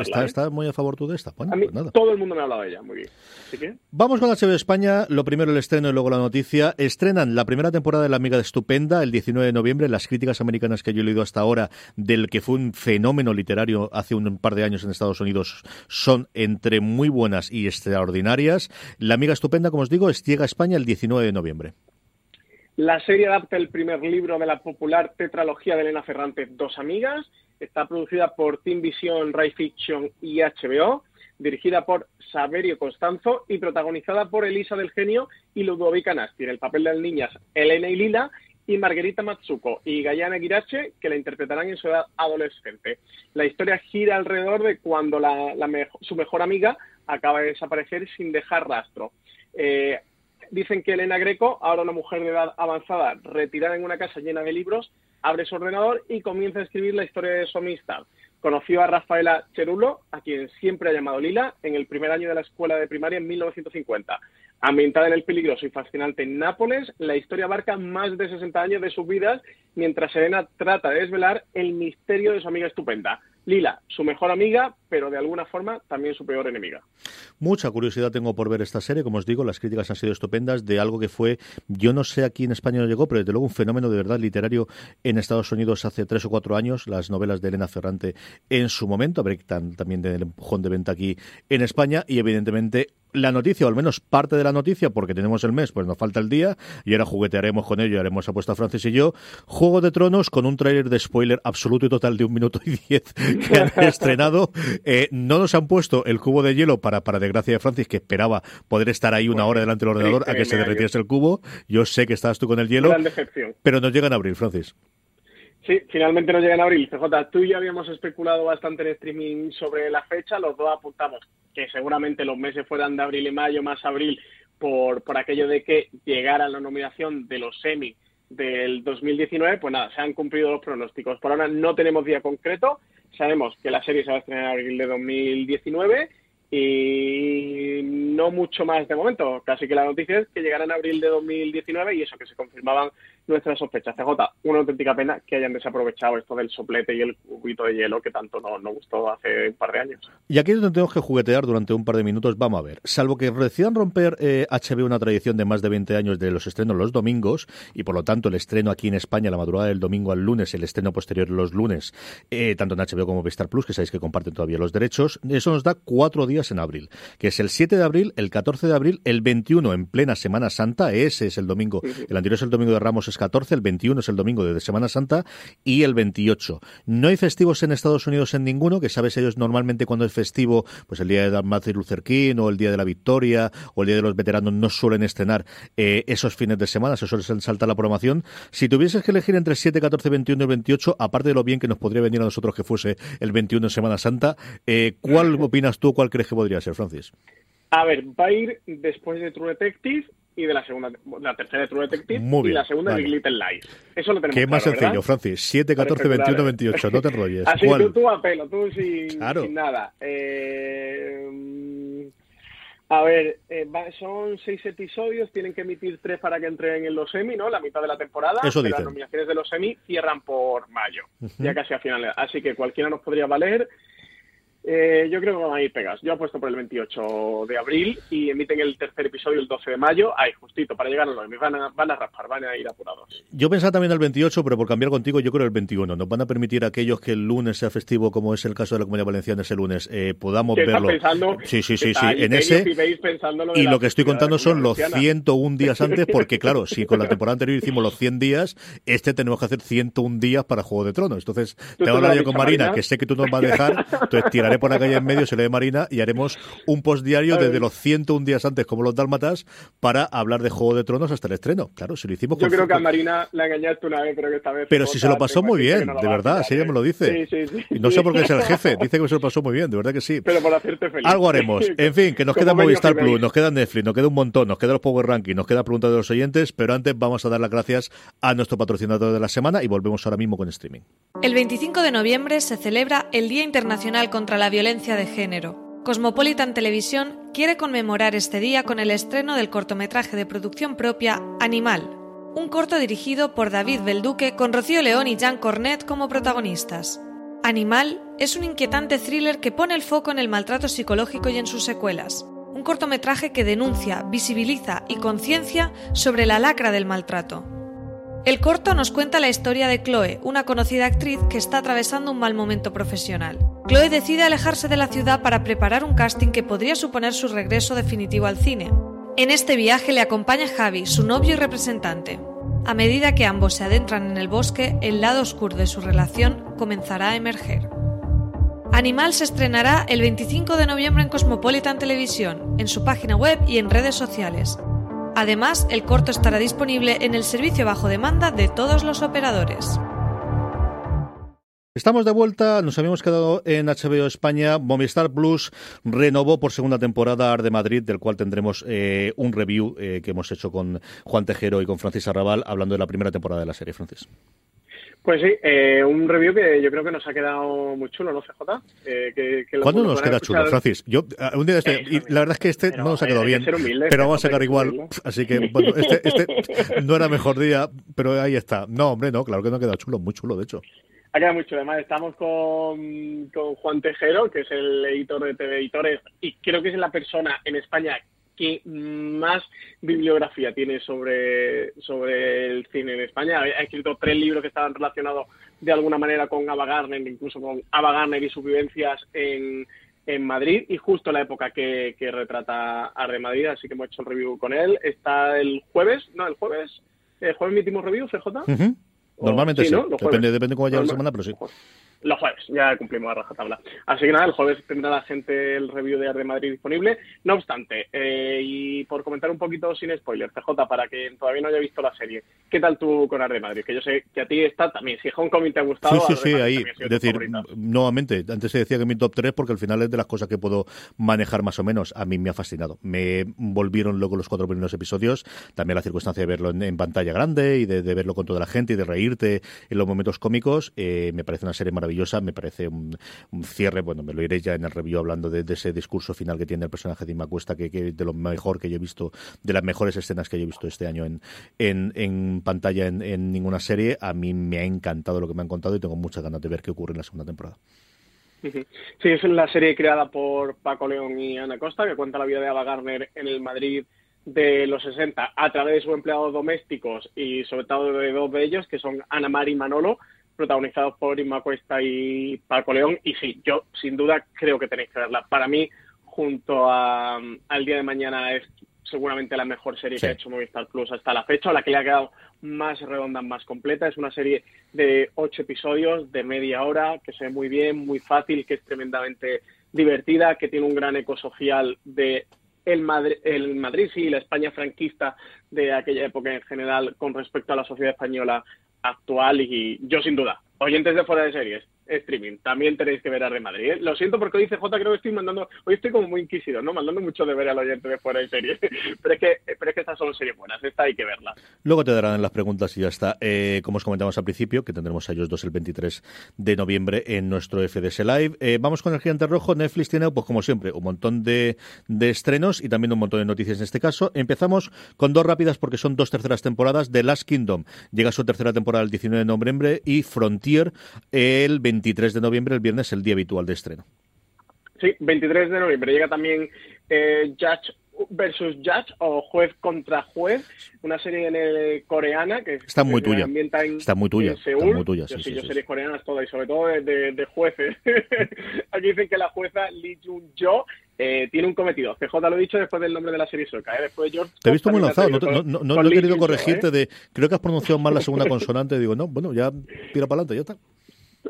está, ¿eh? está, muy a favor tú de esta. Bueno, pues nada. todo el mundo me ha hablado de ella, muy bien. Así que... Vamos con HBO España, lo primero el estreno y luego la noticia. Estrenan la primera temporada de La Amiga de Estupenda el 19 de noviembre. Las críticas americanas que yo he leído hasta ahora del que fue un fenómeno literario hace un par de años en Estados Unidos son entre muy buenas y extraordinarias. La Amiga Estupenda, como os digo, llega a España el 19 de noviembre. La serie adapta el primer libro de la popular tetralogía de Elena Ferrante, Dos Amigas. Está producida por Team Vision, Ray Fiction y HBO. Dirigida por Saverio Constanzo y protagonizada por Elisa del Genio y Ludovica Nasti. En el papel de las niñas Elena y Lila y Margarita Matsuko y Gayana Girache, que la interpretarán en su edad adolescente. La historia gira alrededor de cuando su mejor amiga acaba de desaparecer sin dejar rastro. Eh, dicen que Elena Greco, ahora una mujer de edad avanzada, retirada en una casa llena de libros, abre su ordenador y comienza a escribir la historia de su amistad. Conoció a Rafaela Cherulo, a quien siempre ha llamado Lila, en el primer año de la escuela de primaria en 1950. Ambientada en el peligroso y fascinante Nápoles, la historia abarca más de 60 años de sus vidas, mientras Elena trata de desvelar el misterio de su amiga estupenda. Lila, su mejor amiga, pero de alguna forma también su peor enemiga. Mucha curiosidad tengo por ver esta serie, como os digo, las críticas han sido estupendas de algo que fue, yo no sé aquí en España no llegó, pero desde luego un fenómeno de verdad literario en Estados Unidos hace tres o cuatro años, las novelas de Elena Ferrante en su momento, a ver también del empujón de venta aquí en España y evidentemente la noticia, o al menos parte de la noticia, porque tenemos el mes, pues nos falta el día, y ahora juguetearemos con ello, haremos apuesta Francis y yo. Juego de Tronos con un tráiler de spoiler absoluto y total de un minuto y diez que han estrenado. Eh, no nos han puesto el cubo de hielo para, para desgracia de Francis, que esperaba poder estar ahí una hora delante del ordenador a que se derritiese el cubo. Yo sé que estabas tú con el hielo, pero nos llegan a abrir, Francis. Sí, finalmente nos llegan a abril. CJ, tú y yo habíamos especulado bastante en streaming sobre la fecha, los dos apuntamos que seguramente los meses fueran de abril y mayo, más abril, por, por aquello de que llegara la nominación de los semi del 2019, pues nada, se han cumplido los pronósticos. Por ahora no tenemos día concreto, sabemos que la serie se va a estrenar en abril de 2019 y no mucho más de momento. Casi que la noticia es que llegará en abril de 2019 y eso que se confirmaban nuestras sospechas. CJ, una auténtica pena que hayan desaprovechado esto del soplete y el cubito de hielo que tanto nos no gustó hace un par de años. Y aquí es donde tenemos que juguetear durante un par de minutos. Vamos a ver. Salvo que decidan romper HB eh, una tradición de más de 20 años de los estrenos los domingos y por lo tanto el estreno aquí en España la madrugada del domingo al lunes, el estreno posterior los lunes, eh, tanto en HBO como Star Plus, que sabéis que comparten todavía los derechos, eso nos da cuatro días en abril, que es el 7 de abril, el 14 de abril, el 21 en plena Semana Santa, ese es el domingo, el anterior es el domingo de Ramos 14, el 21 es el domingo de Semana Santa y el 28. No hay festivos en Estados Unidos en ninguno, que sabes ellos normalmente cuando es festivo, pues el día de Martin Luther King o el día de la Victoria o el día de los veteranos no suelen estrenar eh, esos fines de semana, se suele saltar la programación. Si tuvieses que elegir entre 7, 14, 21 y 28, aparte de lo bien que nos podría venir a nosotros que fuese el 21 en Semana Santa, eh, ¿cuál opinas tú, cuál crees que podría ser, Francis? A ver, va a ir después de True Detective, y de la segunda, la tercera de True Detective y la segunda de Big Little Lies. Eso lo tenemos Qué más sencillo, Francis. 7, 14, 21, 28. No te enrolles. Así tú, tú a pelo, tú sin, sin nada. Eh, a ver, eh, son seis episodios, tienen que emitir tres para que entren en los semi, ¿no? La mitad de la temporada. Eso Las nominaciones de los semi cierran por mayo, ya casi a finales. Así que cualquiera nos podría valer. Eh, yo creo que van a ir pegas. Yo apuesto por el 28 de abril y emiten el tercer episodio el 12 de mayo. Ahí, justito, para llegar a los van a, van a raspar, van a ir apurados. Yo pensaba también el 28, pero por cambiar contigo, yo creo el 21. Nos van a permitir a aquellos que el lunes sea festivo, como es el caso de la Comunidad Valenciana ese lunes, eh, podamos verlo. sí, sí, sí, sí. En ese. Y lo que estoy contando son los 101 días antes, porque claro, si con la temporada anterior hicimos los 100 días, este tenemos que hacer 101 días para Juego de Tronos. Entonces, te a hablar yo con Marina, que sé que tú nos vas a dejar, entonces tiraré por la calle en medio, se de Marina y haremos un post diario desde los 101 días antes, como los dálmatas, para hablar de Juego de Tronos hasta el estreno. Claro, si lo hicimos Yo creo que a Marina la engañaste una vez, pero que esta vez. Pero si se lo pasó muy bien, de verdad, así ella me lo dice. Sí, sí, sí. no sé por qué es el jefe, dice que se lo pasó muy bien, de verdad que sí. Pero por hacerte feliz. Algo haremos. En fin, que nos queda Movistar Plus, nos queda Netflix, nos queda un montón, nos queda los Power Rankings, nos queda preguntas de los oyentes, pero antes vamos a dar las gracias a nuestro patrocinador de la semana y volvemos ahora mismo con streaming. El 25 de noviembre se celebra el Día Internacional contra la Violencia de Género. Cosmopolitan Televisión quiere conmemorar este día con el estreno del cortometraje de producción propia Animal, un corto dirigido por David Belduque con Rocío León y Jean Cornet como protagonistas. Animal es un inquietante thriller que pone el foco en el maltrato psicológico y en sus secuelas. Un cortometraje que denuncia, visibiliza y conciencia sobre la lacra del maltrato. El corto nos cuenta la historia de Chloe, una conocida actriz que está atravesando un mal momento profesional. Chloe decide alejarse de la ciudad para preparar un casting que podría suponer su regreso definitivo al cine. En este viaje le acompaña Javi, su novio y representante. A medida que ambos se adentran en el bosque, el lado oscuro de su relación comenzará a emerger. Animal se estrenará el 25 de noviembre en Cosmopolitan Televisión, en su página web y en redes sociales. Además, el corto estará disponible en el servicio bajo demanda de todos los operadores. Estamos de vuelta, nos habíamos quedado en HBO España. Movistar Plus renovó por segunda temporada Ar de Madrid, del cual tendremos eh, un review eh, que hemos hecho con Juan Tejero y con Francis Arrabal, hablando de la primera temporada de la serie, Francis. Pues sí, eh, un review que yo creo que nos ha quedado muy chulo, ¿no, CJ? Eh, ¿Cuándo nos queda chulo, Francis? Yo, un día este, y la verdad es que este no nos ha quedado bien, pero vamos a sacar igual. Así que, bueno, este, este no era mejor día, pero ahí está. No, hombre, no, claro que no ha quedado chulo, muy chulo, de hecho. Ha quedado muy chulo. Además, estamos con, con Juan Tejero, que es el editor de TV Editores, y creo que es la persona en España que más bibliografía tiene sobre, sobre el cine en España. Ha escrito tres libros que estaban relacionados de alguna manera con Ava Gardner, incluso con Ava Gardner y sus vivencias en, en Madrid. Y justo la época que, que retrata Arde Madrid, así que hemos hecho el review con él. Está el jueves, no, el jueves, el jueves emitimos review, CJ. Normalmente sí, depende, depende cómo vaya la semana, pero sí los jueves, ya cumplimos a rajatabla. Así que nada, el jueves tendrá la gente el review de Ar de Madrid disponible. No obstante, eh, y por comentar un poquito sin spoiler, CJ, para que todavía no haya visto la serie, ¿qué tal tú con Ar de Madrid? Que yo sé que a ti está también, si Hong Kong te ha gustado. Sí, sí, sí, ahí. Es decir, nuevamente, antes se decía que mi top 3 porque al final es de las cosas que puedo manejar más o menos. A mí me ha fascinado. Me volvieron luego los cuatro primeros episodios, también la circunstancia de verlo en, pantalla grande y de, verlo con toda la gente y de reírte en los momentos cómicos, eh, me parece una serie maravillosa me parece un, cierre, bueno, me lo iré ya en el review hablando de, ese discurso final que tiene el personaje de Inmacuesta, que, que de lo mejor que yo he visto, de las mejores escenas que yo he visto este año en, en, pantalla en, ninguna serie. A mí me ha encantado lo que me han contado y tengo muchas ganas de ver qué ocurre en la segunda temporada. Sí, es la serie creada por Paco León y Ana Costa, que cuenta la vida de Ava Gardner en el Madrid de los 60 a través de sus empleados domésticos y sobre todo de dos de ellos, que son Ana Mari y Manolo, protagonizados por Inma Cuesta y Paco León. Y sí, yo sin duda creo que tenéis que verla. Para mí, junto a, al día de mañana, es seguramente la mejor serie que ha hecho Movistar Plus hasta la fecha, la que le ha quedado más redonda, más completa. Es una serie de ocho episodios, de media hora, que se ve muy bien, muy fácil, que es tremendamente divertida, que tiene un gran eco social de el Madrid, el Madrid sí, la España franquista de aquella época en general con respecto a la sociedad española actual y yo sin duda, oyentes de fuera de series, streaming. También tenéis que ver a de Madrid. ¿eh? Lo siento porque hoy CJ creo que estoy mandando, hoy estoy como muy inquisido, ¿no? Mandando mucho de ver al oyente de fuera de serie. pero es que, pero es que estas son series buenas, esta hay que verla. Luego te darán las preguntas y ya está. Eh, como os comentamos al principio, que tendremos a ellos dos el 23 de noviembre en nuestro FDS Live. Eh, vamos con el gigante rojo. Netflix tiene, pues como siempre, un montón de, estrenos y también un montón de noticias en este caso. Empezamos con dos rápidas porque son dos terceras temporadas. The Last Kingdom llega su tercera temporada el 19 de noviembre y Frontier el 23 de noviembre, el viernes, el día habitual de estreno. Sí, 23 de noviembre. Llega también eh, Judge versus Judge o Juez contra Juez, una serie en el, coreana que está muy tuya. está muy tuya. Está muy tuya. Sí, yo, sí, yo series coreanas todas y sobre todo de, de, jueces. Aquí dicen que la jueza Lee Jun Jo eh, tiene un cometido. CJ lo he dicho después del nombre de la serie sueca. ¿eh? Después George Te he visto muy lanzado. No, no, no, he querido corregirte ¿eh? de. Creo que has pronunciado mal la segunda consonante. Digo, no, bueno, ya tira para adelante, ya está.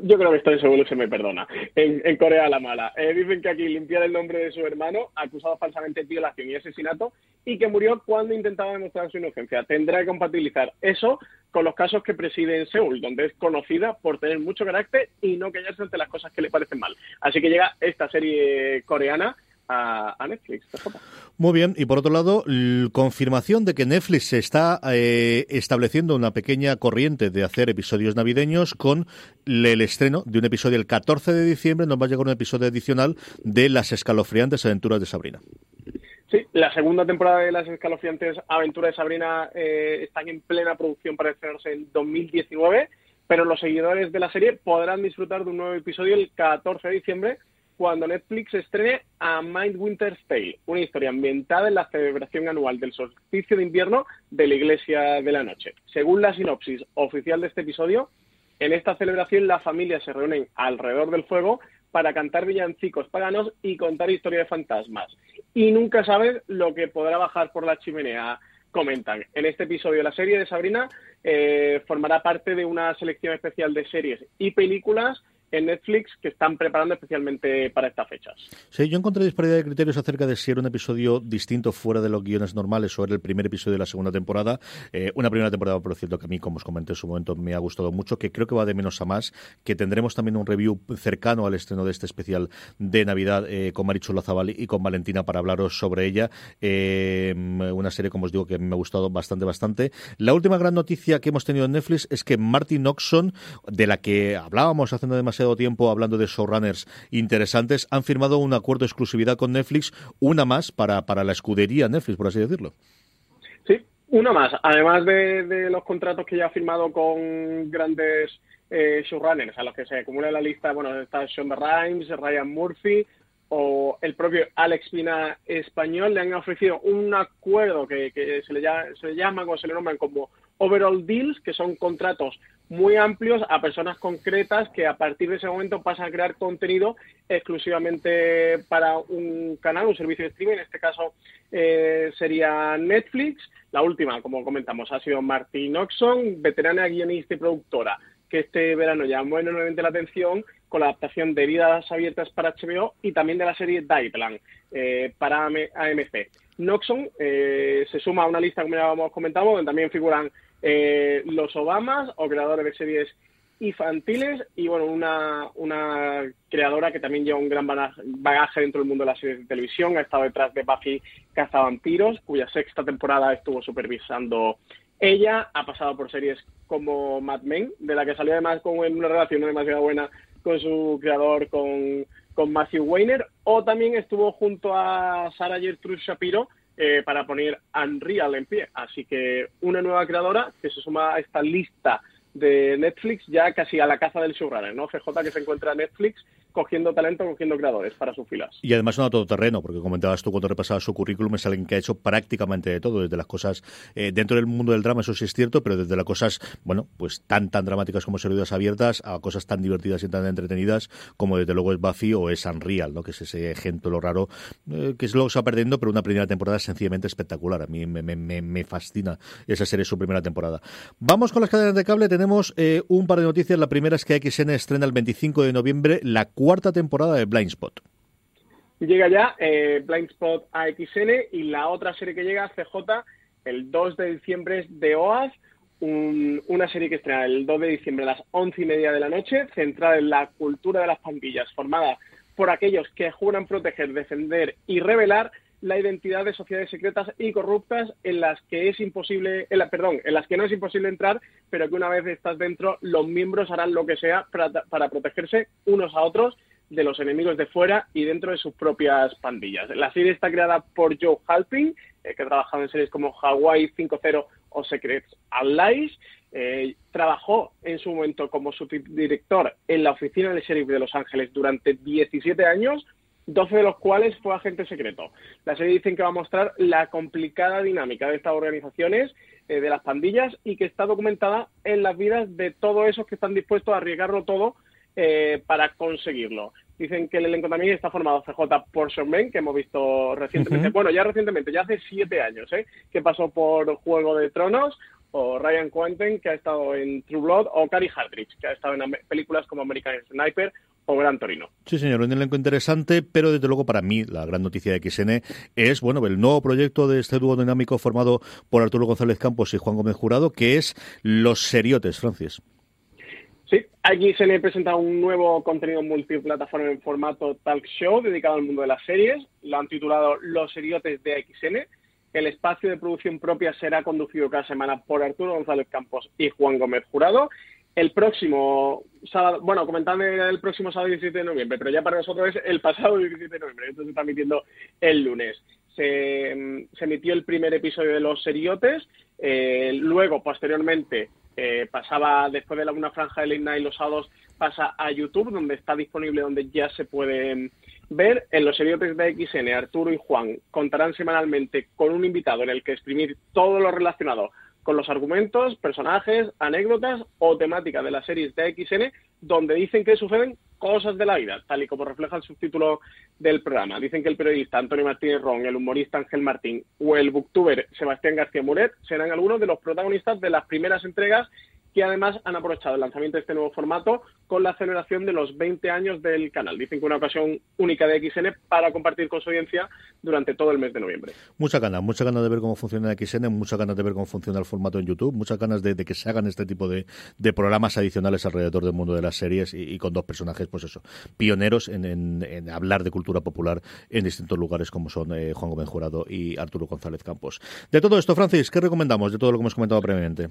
Yo creo que estoy seguro que se me perdona. En, Corea la mala. Eh, dicen que aquí limpiar el nombre de su hermano, acusado falsamente de violación y asesinato, y que murió cuando intentaba demostrar su inocencia. Tendrá que compatibilizar eso con los casos que preside en Seúl, donde es conocida por tener mucho carácter y no callarse ante las cosas que le parecen mal. Así que llega esta serie coreana a, Netflix. Muy bien, y por otro lado, confirmación de que Netflix se está eh, estableciendo una pequeña corriente de hacer episodios navideños con el estreno de un episodio el 14 de diciembre, nos va a llegar un episodio adicional de Las escalofriantes aventuras de Sabrina. Sí, la segunda temporada de Las escalofriantes aventuras de Sabrina eh, están en plena producción para estrenarse en 2019, pero los seguidores de la serie podrán disfrutar de un nuevo episodio el 14 de diciembre cuando Netflix estrene A Mind Winter's Tale, una historia ambientada en la celebración anual del solsticio de invierno de la Iglesia de la Noche. Según la sinopsis oficial de este episodio, en esta celebración las familias se reúnen alrededor del fuego para cantar villancicos paganos y contar historias de fantasmas. Y nunca sabes lo que podrá bajar por la chimenea, comentan. En este episodio la serie de Sabrina eh, formará parte de una selección especial de series y películas en Netflix que están preparando especialmente para estas fechas. Sí, yo encontré disparidad de criterios acerca de si era un episodio distinto fuera de los guiones normales o era el primer episodio de la segunda temporada. Eh, una primera temporada, por cierto, que a mí, como os comenté en su momento, me ha gustado mucho, que creo que va de menos a más, que tendremos también un review cercano al estreno de este especial de Navidad eh, con Marichu Lazabal y con Valentina para hablaros sobre ella. Eh, una serie, como os digo, que me ha gustado bastante, bastante. La última gran noticia que hemos tenido en Netflix es que Martin Oxon, de la que hablábamos hace no demasiado tiempo hablando de showrunners interesantes, han firmado un acuerdo de exclusividad con Netflix, una más para, para la escudería Netflix, por así decirlo. Sí, una más. Además de, los contratos que ya ha firmado con grandes eh, showrunners, a los que se acumula la lista, bueno, está Shonda Rhimes, Ryan Murphy o el propio Alex Pina español, le han ofrecido un acuerdo que, se, le llama, se le llama, como se le nombran, como overall deals, que son contratos muy amplios a personas concretas que a partir de ese momento pasan a crear contenido exclusivamente para un canal, un servicio de streaming, en este caso eh, sería Netflix. La última, como comentamos, ha sido Martin Oxon, veterana guionista y productora, que este verano llamó enormemente la atención con la adaptación de Vidas Abiertas para HBO y también de la serie Dieplan eh, para AMC. Noxon eh, se suma a una lista, como ya hemos comentado, donde también figuran eh, los Obamas o creadores de series infantiles y bueno, una, una creadora que también lleva un gran bagaje dentro del mundo de las series de televisión, ha estado detrás de Buffy Cazavampiros, cuya sexta temporada estuvo supervisando ella, ha pasado por series como Mad Men, de la que salió además con una relación no demasiado buena con su creador, con, con Matthew Weiner, o también estuvo junto a Sarah Gertrude Shapiro eh, para poner Unreal en pie. Así que una nueva creadora que se suma a esta lista de Netflix ya casi a la caza del showrunner, ¿no? CJ que se encuentra en Netflix cogiendo talento, cogiendo creadores para sus filas. Y además todo todoterreno, porque comentabas tú cuando repasabas su currículum, es alguien que ha hecho prácticamente de todo, desde las cosas eh, dentro del mundo del drama, eso sí es cierto, pero desde las cosas, bueno, pues tan tan dramáticas como Servidas Abiertas a cosas tan divertidas y tan entretenidas como desde luego es Buffy o es Unreal, ¿no? Que es ese ejemplo raro eh, que es luego se va perdiendo, pero una primera temporada sencillamente espectacular. A mí me, me, me, fascina esa serie, su primera temporada. Vamos con las cadenas de cable, tenemos eh, un par de noticias. La primera es que XN estrena el 25 de noviembre la cuarta temporada de Blind Spot. Llega ya eh, Blind Spot a XN y la otra serie que llega, CJ, el 2 de diciembre es The OAS una serie que estrena el 2 de diciembre a las once y media de la noche, centrada en la cultura de las pandillas, formada por aquellos que juran proteger, defender y revelar la identidad de sociedades secretas y corruptas en las que es imposible, en la, perdón, en las que no es imposible entrar, pero que una vez estás dentro, los miembros harán lo que sea para, protegerse unos a otros de los enemigos de fuera y dentro de sus propias pandillas. La serie está creada por Joe Halping, eh, que ha trabajado en series como Hawaii 5.0 o Secrets and Lies. Eh, trabajó en su momento como subdirector en la oficina del sheriff de Los Ángeles durante 17 años 12 de los cuales fue agente secreto. La serie dicen que va a mostrar la complicada dinámica de estas organizaciones, eh, de las pandillas, y que está documentada en las vidas de todos esos que están dispuestos a arriesgarlo todo eh, para conseguirlo. Dicen que el elenco también está formado CJ por Sean que hemos visto recientemente, bueno, ya recientemente, ya hace siete años, ¿eh? que pasó por Juego de Tronos, o Ryan Quentin, que ha estado en True Blood, o Cary Hardrich, que ha estado en películas como American Sniper o Gran Torino. Sí, señor, un elenco interesante, pero desde luego para mí la gran noticia de XN es, bueno, el nuevo proyecto de este dúo dinámico formado por Arturo González Campos y Juan Gómez Jurado, que es Los Seriotes, Francis. Sí, XN presenta un nuevo contenido multiplataforma en formato talk show dedicado al mundo de las series. Lo han titulado Los Seriotes de XN el espacio de producción propia será conducido cada semana por Arturo González Campos y Juan Gómez Jurado. El próximo sábado, bueno, comentadme el próximo sábado 17 de noviembre, pero ya para nosotros es el pasado 17 de noviembre, entonces se está emitiendo el lunes. Se, emitió el primer episodio de Los Seriotes, eh, luego, posteriormente, eh, pasaba después de la, una franja de Late y los sábados, pasa a YouTube, donde está disponible, donde ya se puede ver en los seriotes de XN, Arturo y Juan contarán semanalmente con un invitado en el que exprimir todo lo relacionado con los argumentos, personajes, anécdotas o temáticas de las series de XN, donde dicen que suceden cosas de la vida, tal y como refleja el subtítulo del programa. Dicen que el periodista Antonio Martínez Ron, el humorista Ángel Martín o el booktuber Sebastián García Muret serán algunos de los protagonistas de las primeras entregas que además han aprovechado el lanzamiento de este nuevo formato con la celebración de los 20 años del canal. Dicen que una ocasión única de XN para compartir con su audiencia durante todo el mes de noviembre. Muchas ganas, muchas ganas de ver cómo funciona XN, muchas ganas de ver cómo funciona el formato en YouTube, muchas ganas de, que se hagan este tipo de, programas adicionales alrededor del mundo de las series y, con dos personajes, pues eso, pioneros en, hablar de cultura popular en distintos lugares como son eh, Juan Gómez Jurado y Arturo González Campos. De todo esto, Francis, ¿qué recomendamos de todo lo que hemos comentado previamente?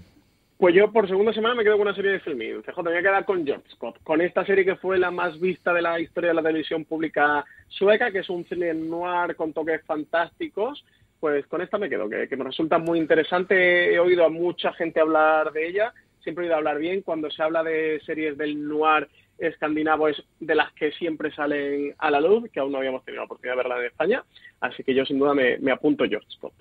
Pues yo por segunda semana me quedo con una serie de filming. CJ, me voy a quedar con George Scott, con esta serie que fue la más vista de la historia de la televisión pública sueca, que es un cine noir con toques fantásticos. Pues con esta me quedo, que, me resulta muy interesante. He oído a mucha gente hablar de ella, siempre he oído hablar bien. Cuando se habla de series del noir escandinavo es de las que siempre salen a la luz, que aún no habíamos tenido la oportunidad de verla en España. Así que yo sin duda me, me apunto Scott.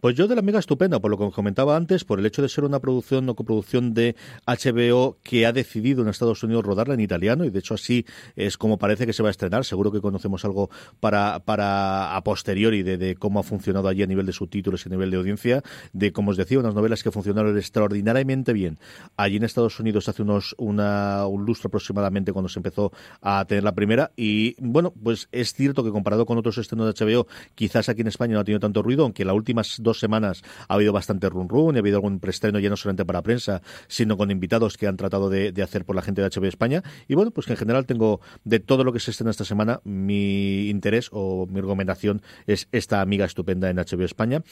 Pues yo de la amiga estupenda, por lo que comentaba antes, por el hecho de ser una producción o coproducción de HBO que ha decidido en Estados Unidos rodarla en italiano y de hecho así es como parece que se va a estrenar. Seguro que conocemos algo para, para a posteriori de, de cómo ha funcionado allí a nivel de subtítulos y a nivel de audiencia, de como os decía, unas novelas que funcionaron extraordinariamente bien. Allí en Estados Unidos hace unos una, un lustro aproximadamente cuando se empezó a tener la primera y bueno, pues es cierto que comparado con otros estrenos de HBO, quizás aquí en España no ha tenido tanto ruido, aunque la última dos semanas ha habido bastante run run ha habido algún preestreno ya no solamente para prensa, sino con invitados que han tratado de, hacer por la gente de HBO España. Y bueno, pues en general tengo de todo lo que se estrena esta semana, mi interés o mi recomendación es esta amiga estupenda en HBO España.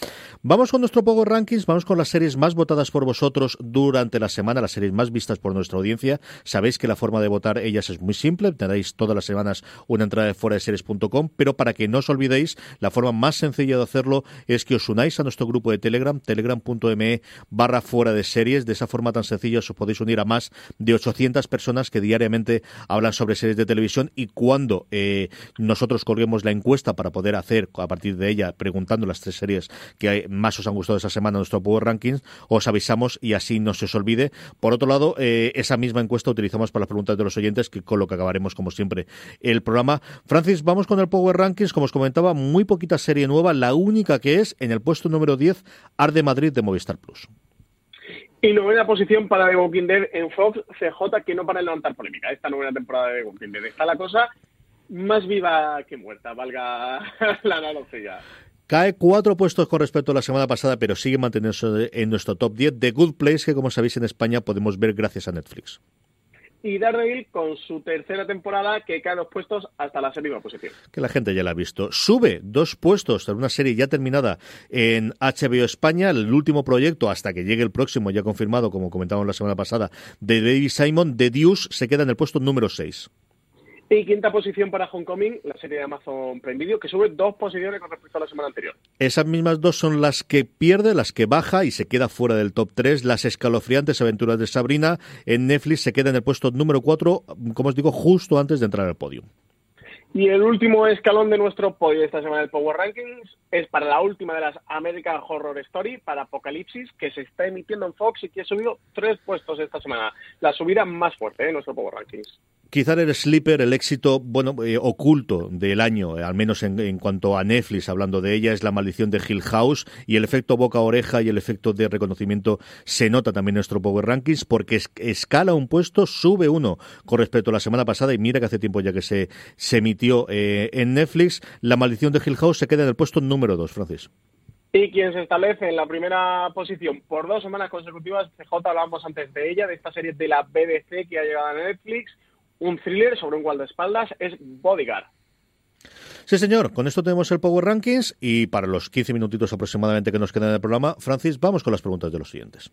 Vamos con nuestro Power Rankings, vamos con las series más votadas por vosotros durante la semana, las series más vistas por nuestra audiencia. Sabéis que la forma de votar ellas es muy simple, tenéis todas las semanas una entrada de fuera de series.com, pero para que no os olvidéis, la forma más sencilla de hacerlo es que os unáis a nuestro grupo de Telegram, telegram.me barra fuera de series. De esa forma tan sencilla os podéis unir a más de 800 personas que diariamente hablan sobre series de televisión y cuando eh, nosotros colguemos la encuesta para poder hacer a partir de ella, preguntando las tres series que más os han gustado esa semana nuestro Power Rankings, os avisamos y así no se os olvide. Por otro lado, eh, esa misma encuesta utilizamos para las preguntas de los oyentes, que con lo que acabaremos, como siempre, el programa. Francis, vamos con el Power Rankings. Como os comentaba, muy poquita serie nueva, la única que es en el puesto número 10, Arde Madrid de Movistar Plus. Y novena posición para The Walking Dead en Fox, CJ, que no para levantar polémica. Esta novena temporada de The Walking Dead está la cosa más viva que muerta, valga la analogía. Cae cuatro puestos con respecto a la semana pasada, pero sigue manteniéndose en nuestro top 10 de Good Place, que como sabéis en España podemos ver gracias a Netflix y Daredevil con su tercera temporada que cae dos puestos hasta la séptima posición. Que la gente ya la ha visto. Sube dos puestos en una serie ya terminada en HBO España, el último proyecto hasta que llegue el próximo, ya confirmado, como comentamos la semana pasada, de David Simon, de Deuce, se queda en el puesto número 6. Y quinta posición para Homecoming, la serie de Amazon Prime Video, que sube dos posiciones con respecto a la semana anterior. Esas mismas dos son las que pierde, las que baja y se queda fuera del top 3. Las escalofriantes aventuras de Sabrina en Netflix se queda en el puesto número 4, como os digo, justo antes de entrar al podio. Y el último escalón de nuestro podio esta semana del Power Rankings es para la última de las American Horror Story, para Apocalipsis, que se está emitiendo en Fox y que ha subido tres puestos esta semana. La subida más fuerte de nuestro Power Rankings quizá el Sleeper, el éxito bueno eh, oculto del año, eh, al menos en, cuanto a Netflix, hablando de ella, es la maldición de Hill House y el efecto boca oreja y el efecto de reconocimiento se nota también en nuestro Power Rankings porque escala un puesto, sube uno con respecto a la semana pasada y mira que hace tiempo ya que se, se emitió eh, en Netflix, la maldición de Hill House se queda en el puesto número dos, Francis. Y quien se establece en la primera posición por dos semanas consecutivas, CJ, hablábamos antes de ella, de esta serie de la BBC que ha llegado a Netflix, un thriller sobre un guardaespaldas, es Bodyguard. Sí, señor. Con esto tenemos el Power Rankings y para los 15 minutitos aproximadamente que nos quedan en el programa, Francis, vamos con las preguntas de los siguientes.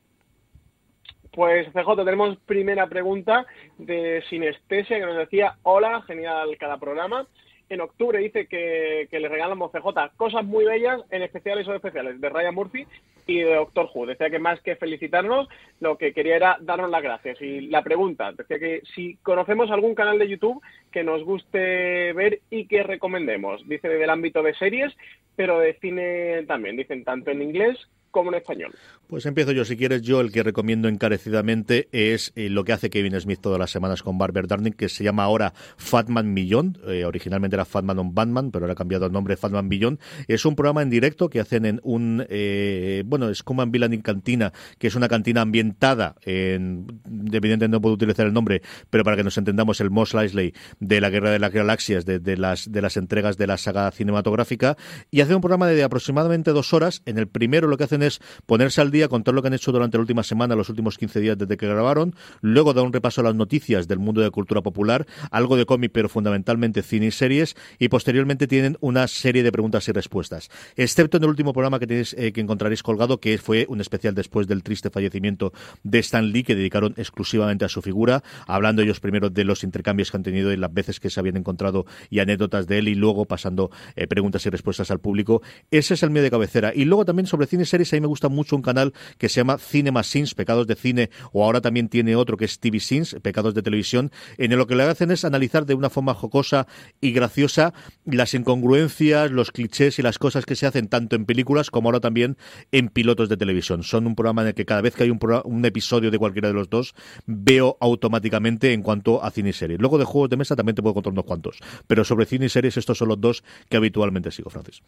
Pues CJ, tenemos primera pregunta de Sinestesia que nos decía, hola, genial cada programa en octubre dice que, le regalamos CJ cosas muy bellas, en especiales o especiales, de Ryan Murphy y de Doctor Who. Decía que más que felicitarnos, lo que quería era darnos las gracias. Y la pregunta, decía que si conocemos algún canal de YouTube que nos guste ver y que recomendemos. Dice del ámbito de series, pero de cine también. Dicen tanto en inglés como en español. Pues empiezo yo, si quieres. Yo el que recomiendo encarecidamente es eh, lo que hace Kevin Smith todas las semanas con Barber Darling, que se llama ahora Fatman Millón. Eh, originalmente era Fatman on Batman, pero ahora ha cambiado el nombre Fatman Millón. Es un programa en directo que hacen en un, eh, bueno, es como en Villain Cantina, que es una cantina ambientada en, evidentemente no puedo utilizar el nombre, pero para que nos entendamos, el Moss Eisley de la Guerra de las Galaxias, de, las, de las entregas de la saga cinematográfica, y hace un programa de aproximadamente dos horas. En el primero lo que hacen ponerse al día contar lo que han hecho durante la última semana, los últimos 15 días desde que grabaron, luego dar un repaso a las noticias del mundo de cultura popular, algo de cómic, pero fundamentalmente cine y series, y posteriormente tienen una serie de preguntas y respuestas. Excepto en el último programa que tenéis, eh, que encontraréis colgado, que fue un especial después del triste fallecimiento de Stan Lee, que dedicaron exclusivamente a su figura, hablando ellos primero de los intercambios que han tenido y las veces que se habían encontrado y anécdotas de él, y luego pasando eh, preguntas y respuestas al público. Ese es el mío de cabecera. Y luego también sobre cine y series, a mí me gusta mucho un canal que se llama Cinema Sins, Pecados de Cine, o ahora también tiene otro que es TV Sins, Pecados de Televisión, en lo que le hacen es analizar de una forma jocosa y graciosa las incongruencias, los clichés y las cosas que se hacen tanto en películas como ahora también en pilotos de televisión. Son un programa en el que cada vez que hay un, un episodio de cualquiera de los dos, veo automáticamente en cuanto a cine y series. Luego de juegos de mesa también te puedo contar unos cuantos, pero sobre cine y series estos son los dos que habitualmente sigo, Francis.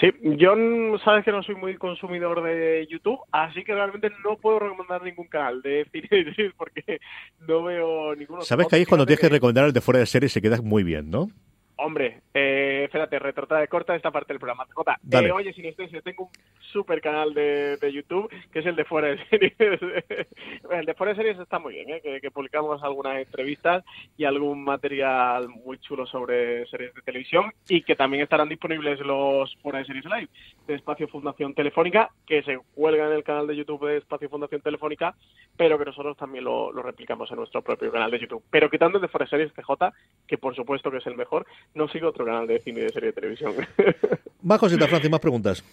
Sí, yo sabes que no soy muy consumidor de YouTube, así que realmente no puedo recomendar ningún canal de cine porque no veo ninguno. Sabes que ahí es cuando tienes que recomendar el de fuera de serie se queda muy bien, ¿no? Hombre, eh, espérate, retrata de corta esta parte del programa. Jota, eh, oye, sin yo tengo un super canal de, YouTube que es el de Fuera de Series. el de Fuera de Series está muy bien, ¿eh? que, publicamos algunas entrevistas y algún material muy chulo sobre series de televisión y que también estarán disponibles los Fuera de Series Live de Espacio Fundación Telefónica, que se cuelga en el canal de YouTube de Espacio Fundación Telefónica, pero que nosotros también lo, replicamos en nuestro propio canal de YouTube. Pero quitando el de Fuera de Series CJ, que por supuesto que es el mejor, no sigo otro canal de cine y de serie de televisión. Más cositas, Francis, más preguntas.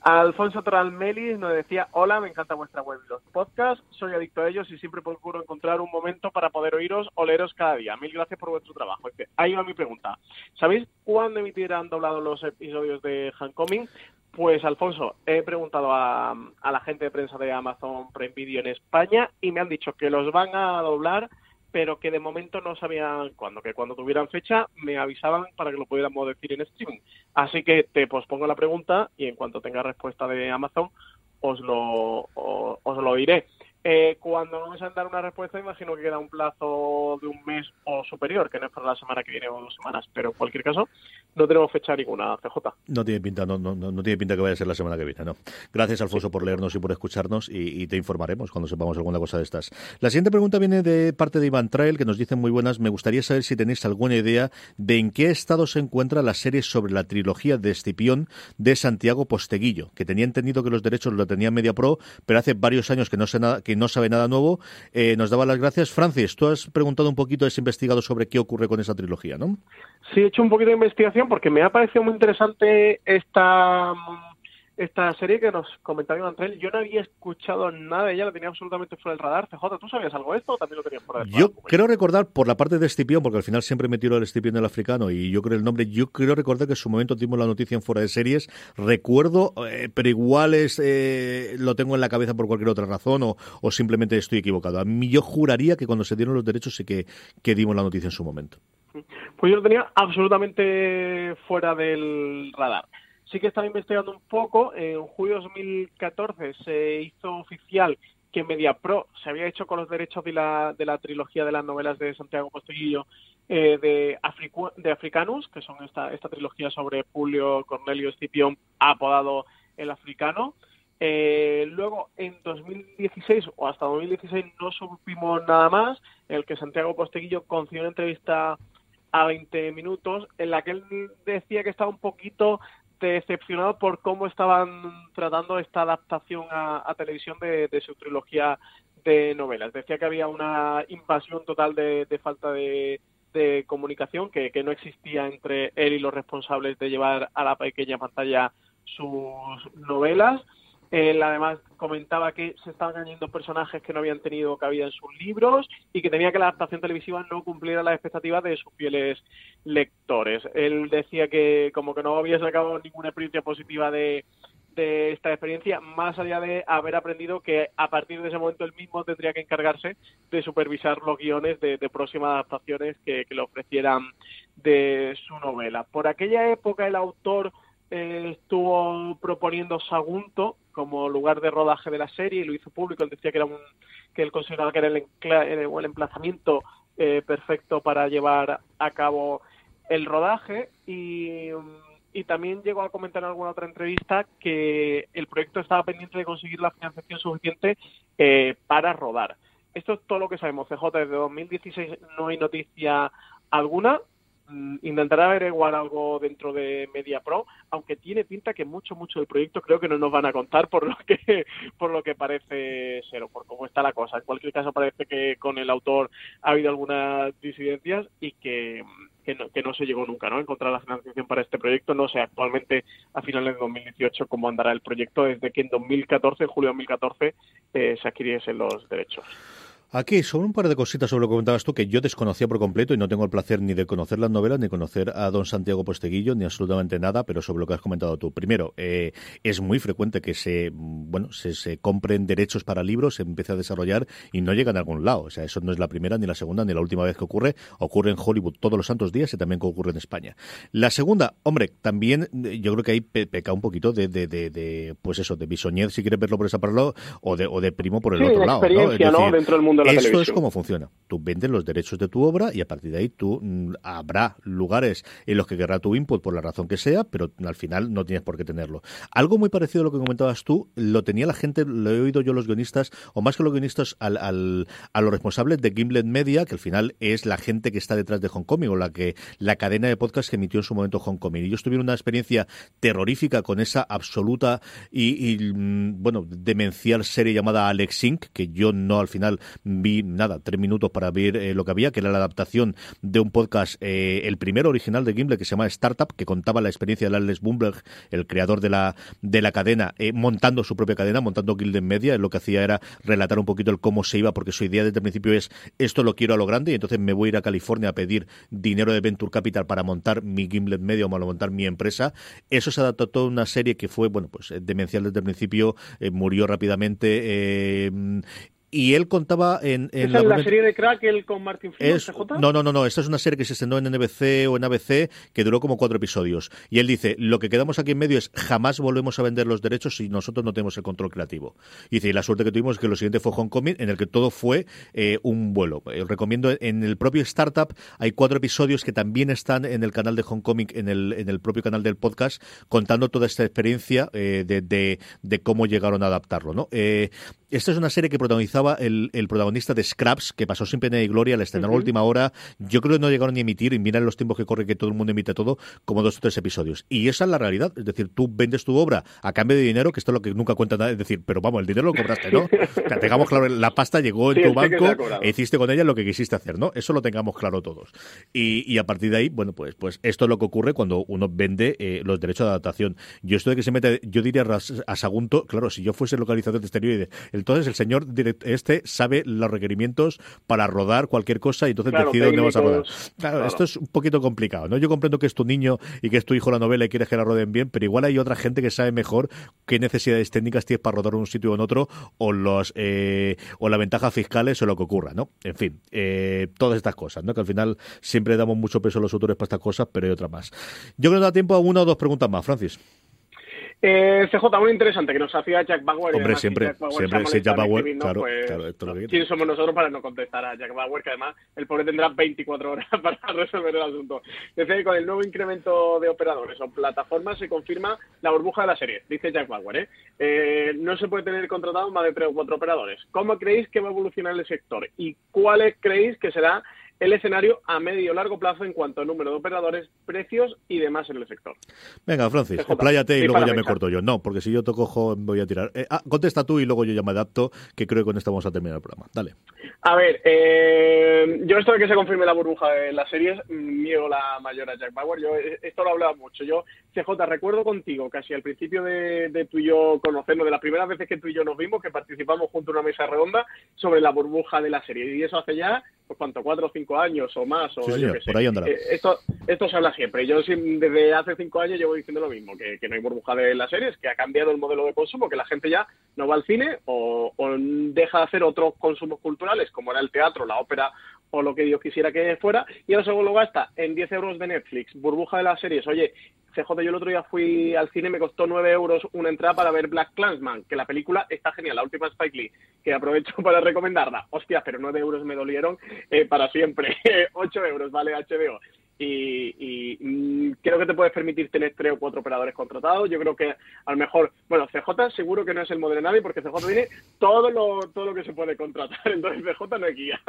Alfonso Melis nos decía, hola, me encanta vuestra web y los podcasts, soy adicto a ellos y siempre procuro encontrar un momento para poder oíros o leeros cada día. Mil gracias por vuestro trabajo. Ahí va mi pregunta. ¿Sabéis cuándo emitirán doblados los episodios de Handcoming? Pues Alfonso, he preguntado a, a la gente de prensa de Amazon Prime Video en España y me han dicho que los van a doblar pero que de momento no sabían cuándo, que cuando tuvieran fecha me avisaban para que lo pudiéramos decir en streaming. Así que te pospongo la pregunta y en cuanto tenga respuesta de Amazon os lo, os, lo diré. Eh, cuando no me a dar una respuesta, imagino que queda un plazo de un mes o superior, que no es para la semana que viene o dos semanas, pero en cualquier caso, no tenemos fecha ninguna, CJ. No tiene pinta, no, no, no tiene pinta que vaya a ser la semana que viene, no. Gracias, Alfonso, por leernos y por escucharnos y, te informaremos cuando sepamos alguna cosa de estas. La siguiente pregunta viene de parte de Iván Trail, que nos dice muy buenas. Me gustaría saber si tenéis alguna idea de en qué estado se encuentra la serie sobre la trilogía de Escipión de Santiago Posteguillo, que tenía entendido que los derechos lo tenía Media Pro, pero hace varios años que no, sé nada, que no sabe nada nuevo. Eh, nos daba las gracias. Francis, tú has preguntado un poquito, has investigado sobre qué ocurre con esa trilogía, ¿no? Sí, he hecho un poquito de investigación porque me ha parecido muy interesante esta esta serie que nos comentaba Iván Trell, yo no había escuchado nada de ella, la tenía absolutamente fuera del radar. CJ, ¿tú sabías algo de esto o también lo tenías fuera del radar? Yo creo recordar, por la parte de Estipión, porque al final siempre me tiro el Estipión del africano y yo creo el nombre, yo creo recordar que en su momento tuvimos la noticia en fuera de series, recuerdo, eh, pero igual es, eh, lo tengo en la cabeza por cualquier otra razón o, o, simplemente estoy equivocado. A mí yo juraría que cuando se dieron los derechos sí que, que dimos la noticia en su momento. Pues yo lo tenía absolutamente fuera del radar. Sí que estaba investigando un poco. En julio de 2014 se hizo oficial que MediaPro se había hecho con los derechos de la, de la trilogía de las novelas de Santiago Posteguillo eh, de, de Africanus, que son esta, esta trilogía sobre Julio Cornelio Escipión, apodado el africano. Eh, luego, en 2016 o hasta 2016 no supimos nada más, el que Santiago Posteguillo concedió una entrevista a 20 minutos en la que él decía que estaba un poquito decepcionado por cómo estaban tratando esta adaptación a, televisión de, su trilogía de novelas. Decía que había una invasión total de, falta de, comunicación, que, no existía entre él y los responsables de llevar a la pequeña pantalla sus novelas. Él además comentaba que se estaban añadiendo personajes que no habían tenido cabida en sus libros y que tenía que la adaptación televisiva no cumpliera las expectativas de sus fieles lectores. Él decía que como que no había sacado ninguna experiencia positiva de, esta experiencia, más allá de haber aprendido que a partir de ese momento él mismo tendría que encargarse de supervisar los guiones de, próximas adaptaciones que le ofrecieran de su novela. Por aquella época el autor eh, estuvo proponiendo Sagunto como lugar de rodaje de la serie y lo hizo público. Él decía que era un, que él consideraba que era el, el emplazamiento eh, perfecto para llevar a cabo el rodaje y, y también llegó a comentar en alguna otra entrevista que el proyecto estaba pendiente de conseguir la financiación suficiente eh, para rodar. Esto es todo lo que sabemos. CJ desde 2016 no hay noticia alguna. Mm, intentará averiguar algo dentro de Media Pro, aunque tiene pinta que mucho, mucho del proyecto creo que no nos van a contar por lo que, por lo que parece ser o por cómo está la cosa. En cualquier caso parece que con el autor ha habido algunas disidencias y que, que, no, que no se llegó nunca, ¿no? Encontrar la financiación para este proyecto. No sé actualmente a finales de 2018 cómo andará el proyecto desde que en 2014, en julio de 2014, eh, se adquiriesen los derechos. Aquí, sobre un par de cositas sobre lo que comentabas tú, que yo desconocía por completo y no tengo el placer ni de conocer las novelas, ni conocer a don Santiago Posteguillo, ni absolutamente nada, pero sobre lo que has comentado tú. Primero, eh, es muy frecuente que se, bueno, se, compren derechos para libros, se empiece a desarrollar y no llegan a algún lado. O sea, eso no es la primera, ni la segunda, ni la última vez que ocurre. Ocurre en Hollywood todos los santos días y también ocurre en España. La segunda, hombre, también eh, yo creo que ahí peca un poquito de, de, de, pues eso, de bisoñez, si quieres verlo por esa parte, o de, o de primo por el otro lado. ¿no? Dentro del mundo eso es como funciona. Tú vendes los derechos de tu obra y a partir de ahí tú mm, habrá lugares en los que querrá tu input por la razón que sea, pero al final no tienes por qué tenerlo. Algo muy parecido a lo que comentabas tú, lo tenía la gente, lo he oído yo los guionistas, o más que los guionistas, al, al, a los responsables de Gimlet Media, que al final es la gente que está detrás de Homecoming o la que la cadena de podcast que emitió en su momento Homecoming. Y ellos tuvieron una experiencia terrorífica con esa absoluta y, y mm, bueno, demencial serie llamada Alex Inc., que yo no al final vi nada, tres minutos para ver eh, lo que había, que era la adaptación de un podcast, eh, el primero original de Gimble, que se llama Startup, que contaba la experiencia de Alex Bloomberg, el creador de la, de la cadena, eh, montando su propia cadena, montando Gilden Media. Lo que hacía era relatar un poquito el cómo se iba, porque su idea desde el principio es esto lo quiero a lo grande, y entonces me voy a ir a California a pedir dinero de Venture Capital para montar mi Gimlet Media o para montar mi empresa. Eso se adaptó a toda una serie que fue, bueno, pues demencial desde el principio, murió rápidamente y él contaba en, en la, la, serie de Crackle con Martin Freeman, No, no, no, no, esta es una serie que se estrenó en NBC o en ABC que duró como cuatro episodios. Y él dice, lo que quedamos aquí en medio es jamás volvemos a vender los derechos si nosotros no tenemos el control creativo. Y dice, y la suerte que tuvimos es que lo siguiente fue Homecoming, en el que todo fue eh, un vuelo. Eh, recomiendo, en el propio Startup hay cuatro episodios que también están en el canal de Homecoming, en el, en el propio canal del podcast, contando toda esta experiencia eh, de, de, de, cómo llegaron a adaptarlo. ¿no? Eh, esta es una serie que protagonizaba el, el protagonista de Scraps, que pasó sin pena y gloria, la estrenó uh -huh. a última hora. Yo creo que no llegaron ni a emitir, y miran los tiempos que corre que todo el mundo emite todo, como dos o tres episodios. Y esa es la realidad. Es decir, tú vendes tu obra a cambio de dinero, que esto es lo que nunca cuenta nada. Es decir, pero vamos, el dinero lo cobraste, ¿no? que tengamos claro, la pasta llegó en sí, tu banco e hiciste con ella lo que quisiste hacer, ¿no? Eso lo tengamos claro todos. Y, y, a partir de ahí, bueno, pues, pues esto es lo que ocurre cuando uno vende eh, los derechos de adaptación. Yo esto de que se mete, yo diría a Sagunto, claro, si yo fuese localizador de esteroide, entonces el señor este sabe los requerimientos para rodar cualquier cosa y entonces claro, decide dónde vas a rodar. Claro, claro, esto es un poquito complicado, ¿no? Yo comprendo que es tu niño y que es tu hijo la novela y quieres que la roden bien, pero igual hay otra gente que sabe mejor qué necesidades técnicas tienes para rodar en un sitio o en otro o los eh, o las ventajas fiscales o lo que ocurra, ¿no? En fin, eh, todas estas cosas, ¿no? Que al final siempre damos mucho peso a los autores para estas cosas, pero hay otra más. Yo creo que da tiempo a una o dos preguntas más, Francis. Eh, CJ, muy interesante que nos hacía Jack Bauer. Hombre, siempre, Jack Bauer siempre, sí, Jack Bauer, claro, pues, claro, esto ¿Quién somos nosotros para no contestar a Jack Bauer? Que además el pobre tendrá 24 horas para resolver el asunto. Dice que con el nuevo incremento de operadores o plataformas se confirma la burbuja de la serie, dice Jack Bauer. ¿eh? Eh, no se puede tener contratado más de 3 o 4 operadores. ¿Cómo creéis que va a evolucionar el sector? ¿Y cuáles creéis que será el escenario a medio largo plazo en cuanto a número de operadores, precios y demás en el sector. Venga, Francis, expláyate y luego ya me corto yo. No, porque si yo toco voy a tirar. Eh, ah, contesta tú y luego yo ya me adapto, que creo que con esto vamos a terminar el programa. Dale. A ver, eh, yo esto de que se confirme la burbuja de las series, niego la mayor a Jack Bauer. Yo eh, esto lo hablaba mucho. Yo, CJ, recuerdo contigo, casi al principio de, de tú y yo conocernos, de las primeras veces que tú y yo nos vimos, que participamos junto a una mesa redonda sobre la burbuja de la serie. Y eso hace ya pues cuánto, cuatro o cinco años o más. O sí, yo sé. por ahí andará. Eh, esto, esto se habla siempre. Yo desde hace cinco años llevo diciendo lo mismo, que, que, no hay burbuja de las series, que ha cambiado el modelo de consumo, que la gente ya no va al cine o, o deja de hacer otros consumos culturales, como era el teatro, la ópera o lo que Dios quisiera que fuera, y ahora solo lo gasta en 10 euros de Netflix, burbuja de las series. Oye, CJ, yo el otro día fui al cine me costó 9 euros una entrada para ver Black Clansman, que la película está genial, la última Spike Lee, que aprovecho para recomendarla. Hostia, pero 9 euros me dolieron eh, para siempre. 8 euros, vale, HBO y, mm, creo que te puedes permitir tener tres o cuatro operadores contratados. Yo creo que a lo mejor, bueno, CJ seguro que no es el modelo de nadie porque CJ tiene todo lo, todo lo que se puede contratar, entonces CJ no es guía.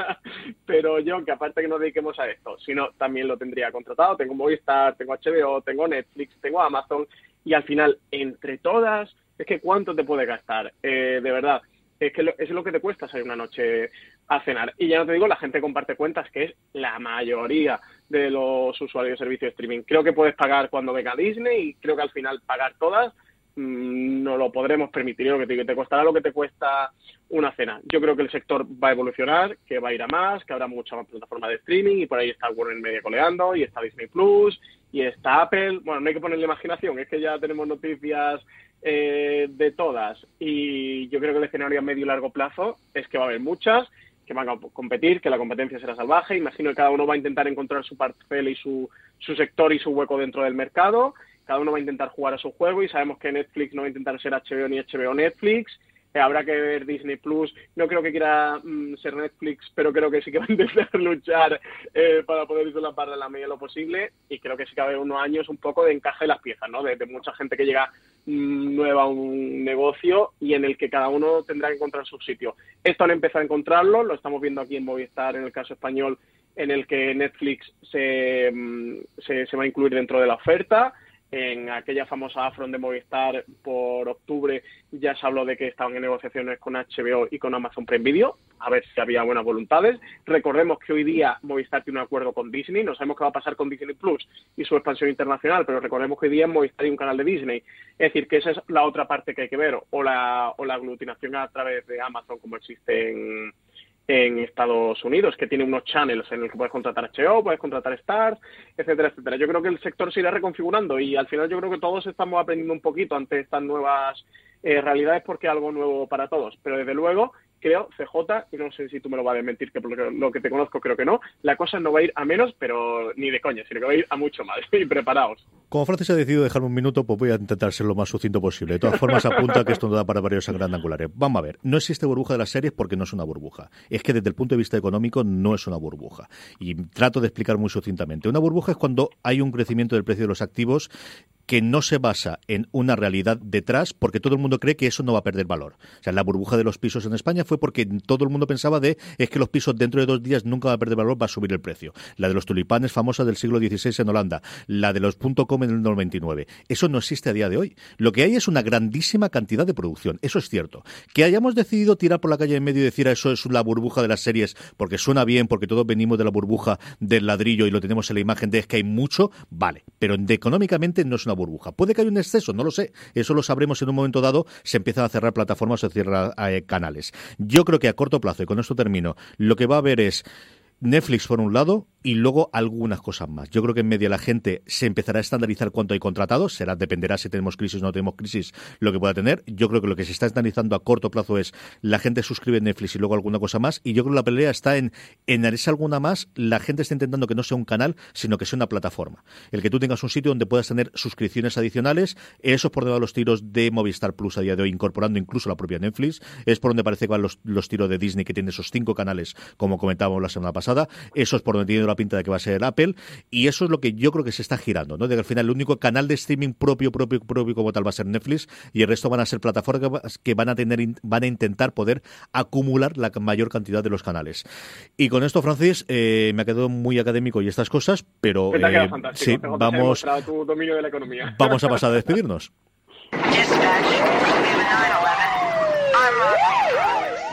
Pero yo, que aparte que nos dediquemos a esto, sino también lo tendría contratado. Tengo Movistar, tengo HBO, tengo Netflix, tengo Amazon y al final, entre todas, es que cuánto te puede gastar, eh, de verdad es que es lo que te cuesta salir una noche a cenar. Y ya no te digo, la gente comparte cuentas, que es la mayoría de los usuarios de servicio de streaming. Creo que puedes pagar cuando venga Disney y creo que al final pagar todas mmm, no lo podremos permitir. Lo que te, te costará lo que te cuesta una cena. Yo creo que el sector va a evolucionar, que va a ir a más, que habrá mucha más plataforma de streaming y por ahí está Warner Media coleando y está Disney Plus y está Apple. Bueno, no hay que ponerle imaginación, es que ya tenemos noticias eh, de todas y yo creo que el escenario a medio y largo plazo es que va a haber muchas que van a competir, que la competencia será salvaje. Imagino que cada uno va a intentar encontrar su parcela y su, su sector y su hueco dentro del mercado. Cada uno va a intentar jugar a su juego y sabemos que Netflix no va a intentar ser HBO ni HBO Netflix. Eh, habrá que ver Disney Plus. No creo que quiera mm, ser Netflix, pero creo que sí que va a intentar luchar eh, para poder la barra en la medida de lo posible. Y creo que sí que va a haber unos años un poco de encaje de las piezas, ¿no? De, mucha gente que llega mm, nueva a un negocio y en el que cada uno tendrá que encontrar su sitio. Esto han empezado a encontrarlo, lo estamos viendo aquí en Movistar, en el caso español, en el que Netflix se, mm, se, se va a incluir dentro de la oferta en aquella famosa Afron de Movistar por octubre ya se habló de que estaban en negociaciones con HBO y con Amazon Prime Video, a ver si había buenas voluntades. Recordemos que hoy día Movistar tiene un acuerdo con Disney, no sabemos qué va a pasar con Disney Plus y su expansión internacional, pero recordemos que hoy día Movistar hay un canal de Disney. Es decir, que esa es la otra parte que hay que ver, o la, o la aglutinación a través de Amazon como existe en, en Estados Unidos, que tiene unos channels en los que puedes contratar HBO, puedes contratar Stars, etcétera, etcétera. Yo creo que el sector se irá reconfigurando y al final yo creo que todos estamos aprendiendo un poquito ante estas nuevas eh, realidades porque es algo nuevo para todos. Pero desde luego creo, CJ, no sé si tú me lo vas a desmentir, que por lo que te conozco creo que no, la cosa no va a ir a menos, pero ni de coña, sino que va a ir a mucho más. y preparaos. Como Francis ha decidido dejarme un minuto, pues voy a intentar ser lo más sucinto posible. De todas formas, apunta que esto no da para varios angulares. Vamos a ver, no existe burbuja de las series porque no es una burbuja. Es que desde el punto de vista económico no es una burbuja. Y trato de explicar muy sucintamente. Una burbuja es cuando hay un crecimiento del precio de los activos que no se basa en una realidad detrás, porque todo el mundo cree que eso no va a perder valor. O sea, la burbuja de los pisos en España fue porque todo el mundo pensaba de es que los pisos dentro de dos días nunca van a perder valor, va a subir el precio. La de los tulipanes famosa del siglo XVI en Holanda, la de los .com en el 99. Eso no existe a día de hoy. Lo que hay es una grandísima cantidad de producción. Eso es cierto. Que hayamos decidido tirar por la calle en medio y decir ah, eso es la burbuja de las series porque suena bien, porque todos venimos de la burbuja del ladrillo y lo tenemos en la imagen de es que hay mucho, vale. Pero económicamente no es una burbuja. Puede que haya un exceso, no lo sé. Eso lo sabremos en un momento dado. Se empiezan a cerrar plataformas o cierran eh, canales. Yo creo que a corto plazo, y con esto termino, lo que va a haber es Netflix por un lado y luego algunas cosas más. Yo creo que en media la gente se empezará a estandarizar cuánto hay contratados, será dependerá si tenemos crisis o no tenemos crisis lo que pueda tener. Yo creo que lo que se está estandarizando a corto plazo es la gente suscribe Netflix y luego alguna cosa más y yo creo que la pelea está en en alguna más, la gente está intentando que no sea un canal, sino que sea una plataforma. El que tú tengas un sitio donde puedas tener suscripciones adicionales, eso es por donde van los tiros de Movistar Plus a día de hoy, incorporando incluso la propia Netflix, es por donde parece que van los, los tiros de Disney que tiene esos cinco canales, como comentábamos la semana pasada, eso es por donde tiene la pinta de que va a ser Apple, y eso es lo que yo creo que se está girando, ¿no? De que al final el único canal de streaming propio, propio, propio como tal va a ser Netflix, y el resto van a ser plataformas que van a tener, van a intentar poder acumular la mayor cantidad de los canales. Y con esto, Francis, eh, me ha quedado muy académico y estas cosas, pero eh, sí, vamos, vamos a pasar a despedirnos.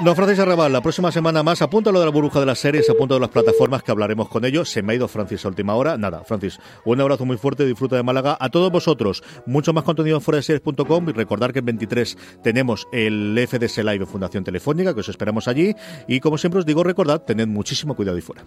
No, Francis Arrabal, la próxima semana más, apunta lo de la burbuja de las series, apunta de las plataformas que hablaremos con ellos. Se me ha ido Francis a última hora. Nada, Francis, un abrazo muy fuerte, disfruta de Málaga. A todos vosotros, mucho más contenido en foradeseries.com y recordar que el 23 tenemos el FDS Live Fundación Telefónica, que os esperamos allí. Y como siempre os digo, recordad, tened muchísimo cuidado y fuera.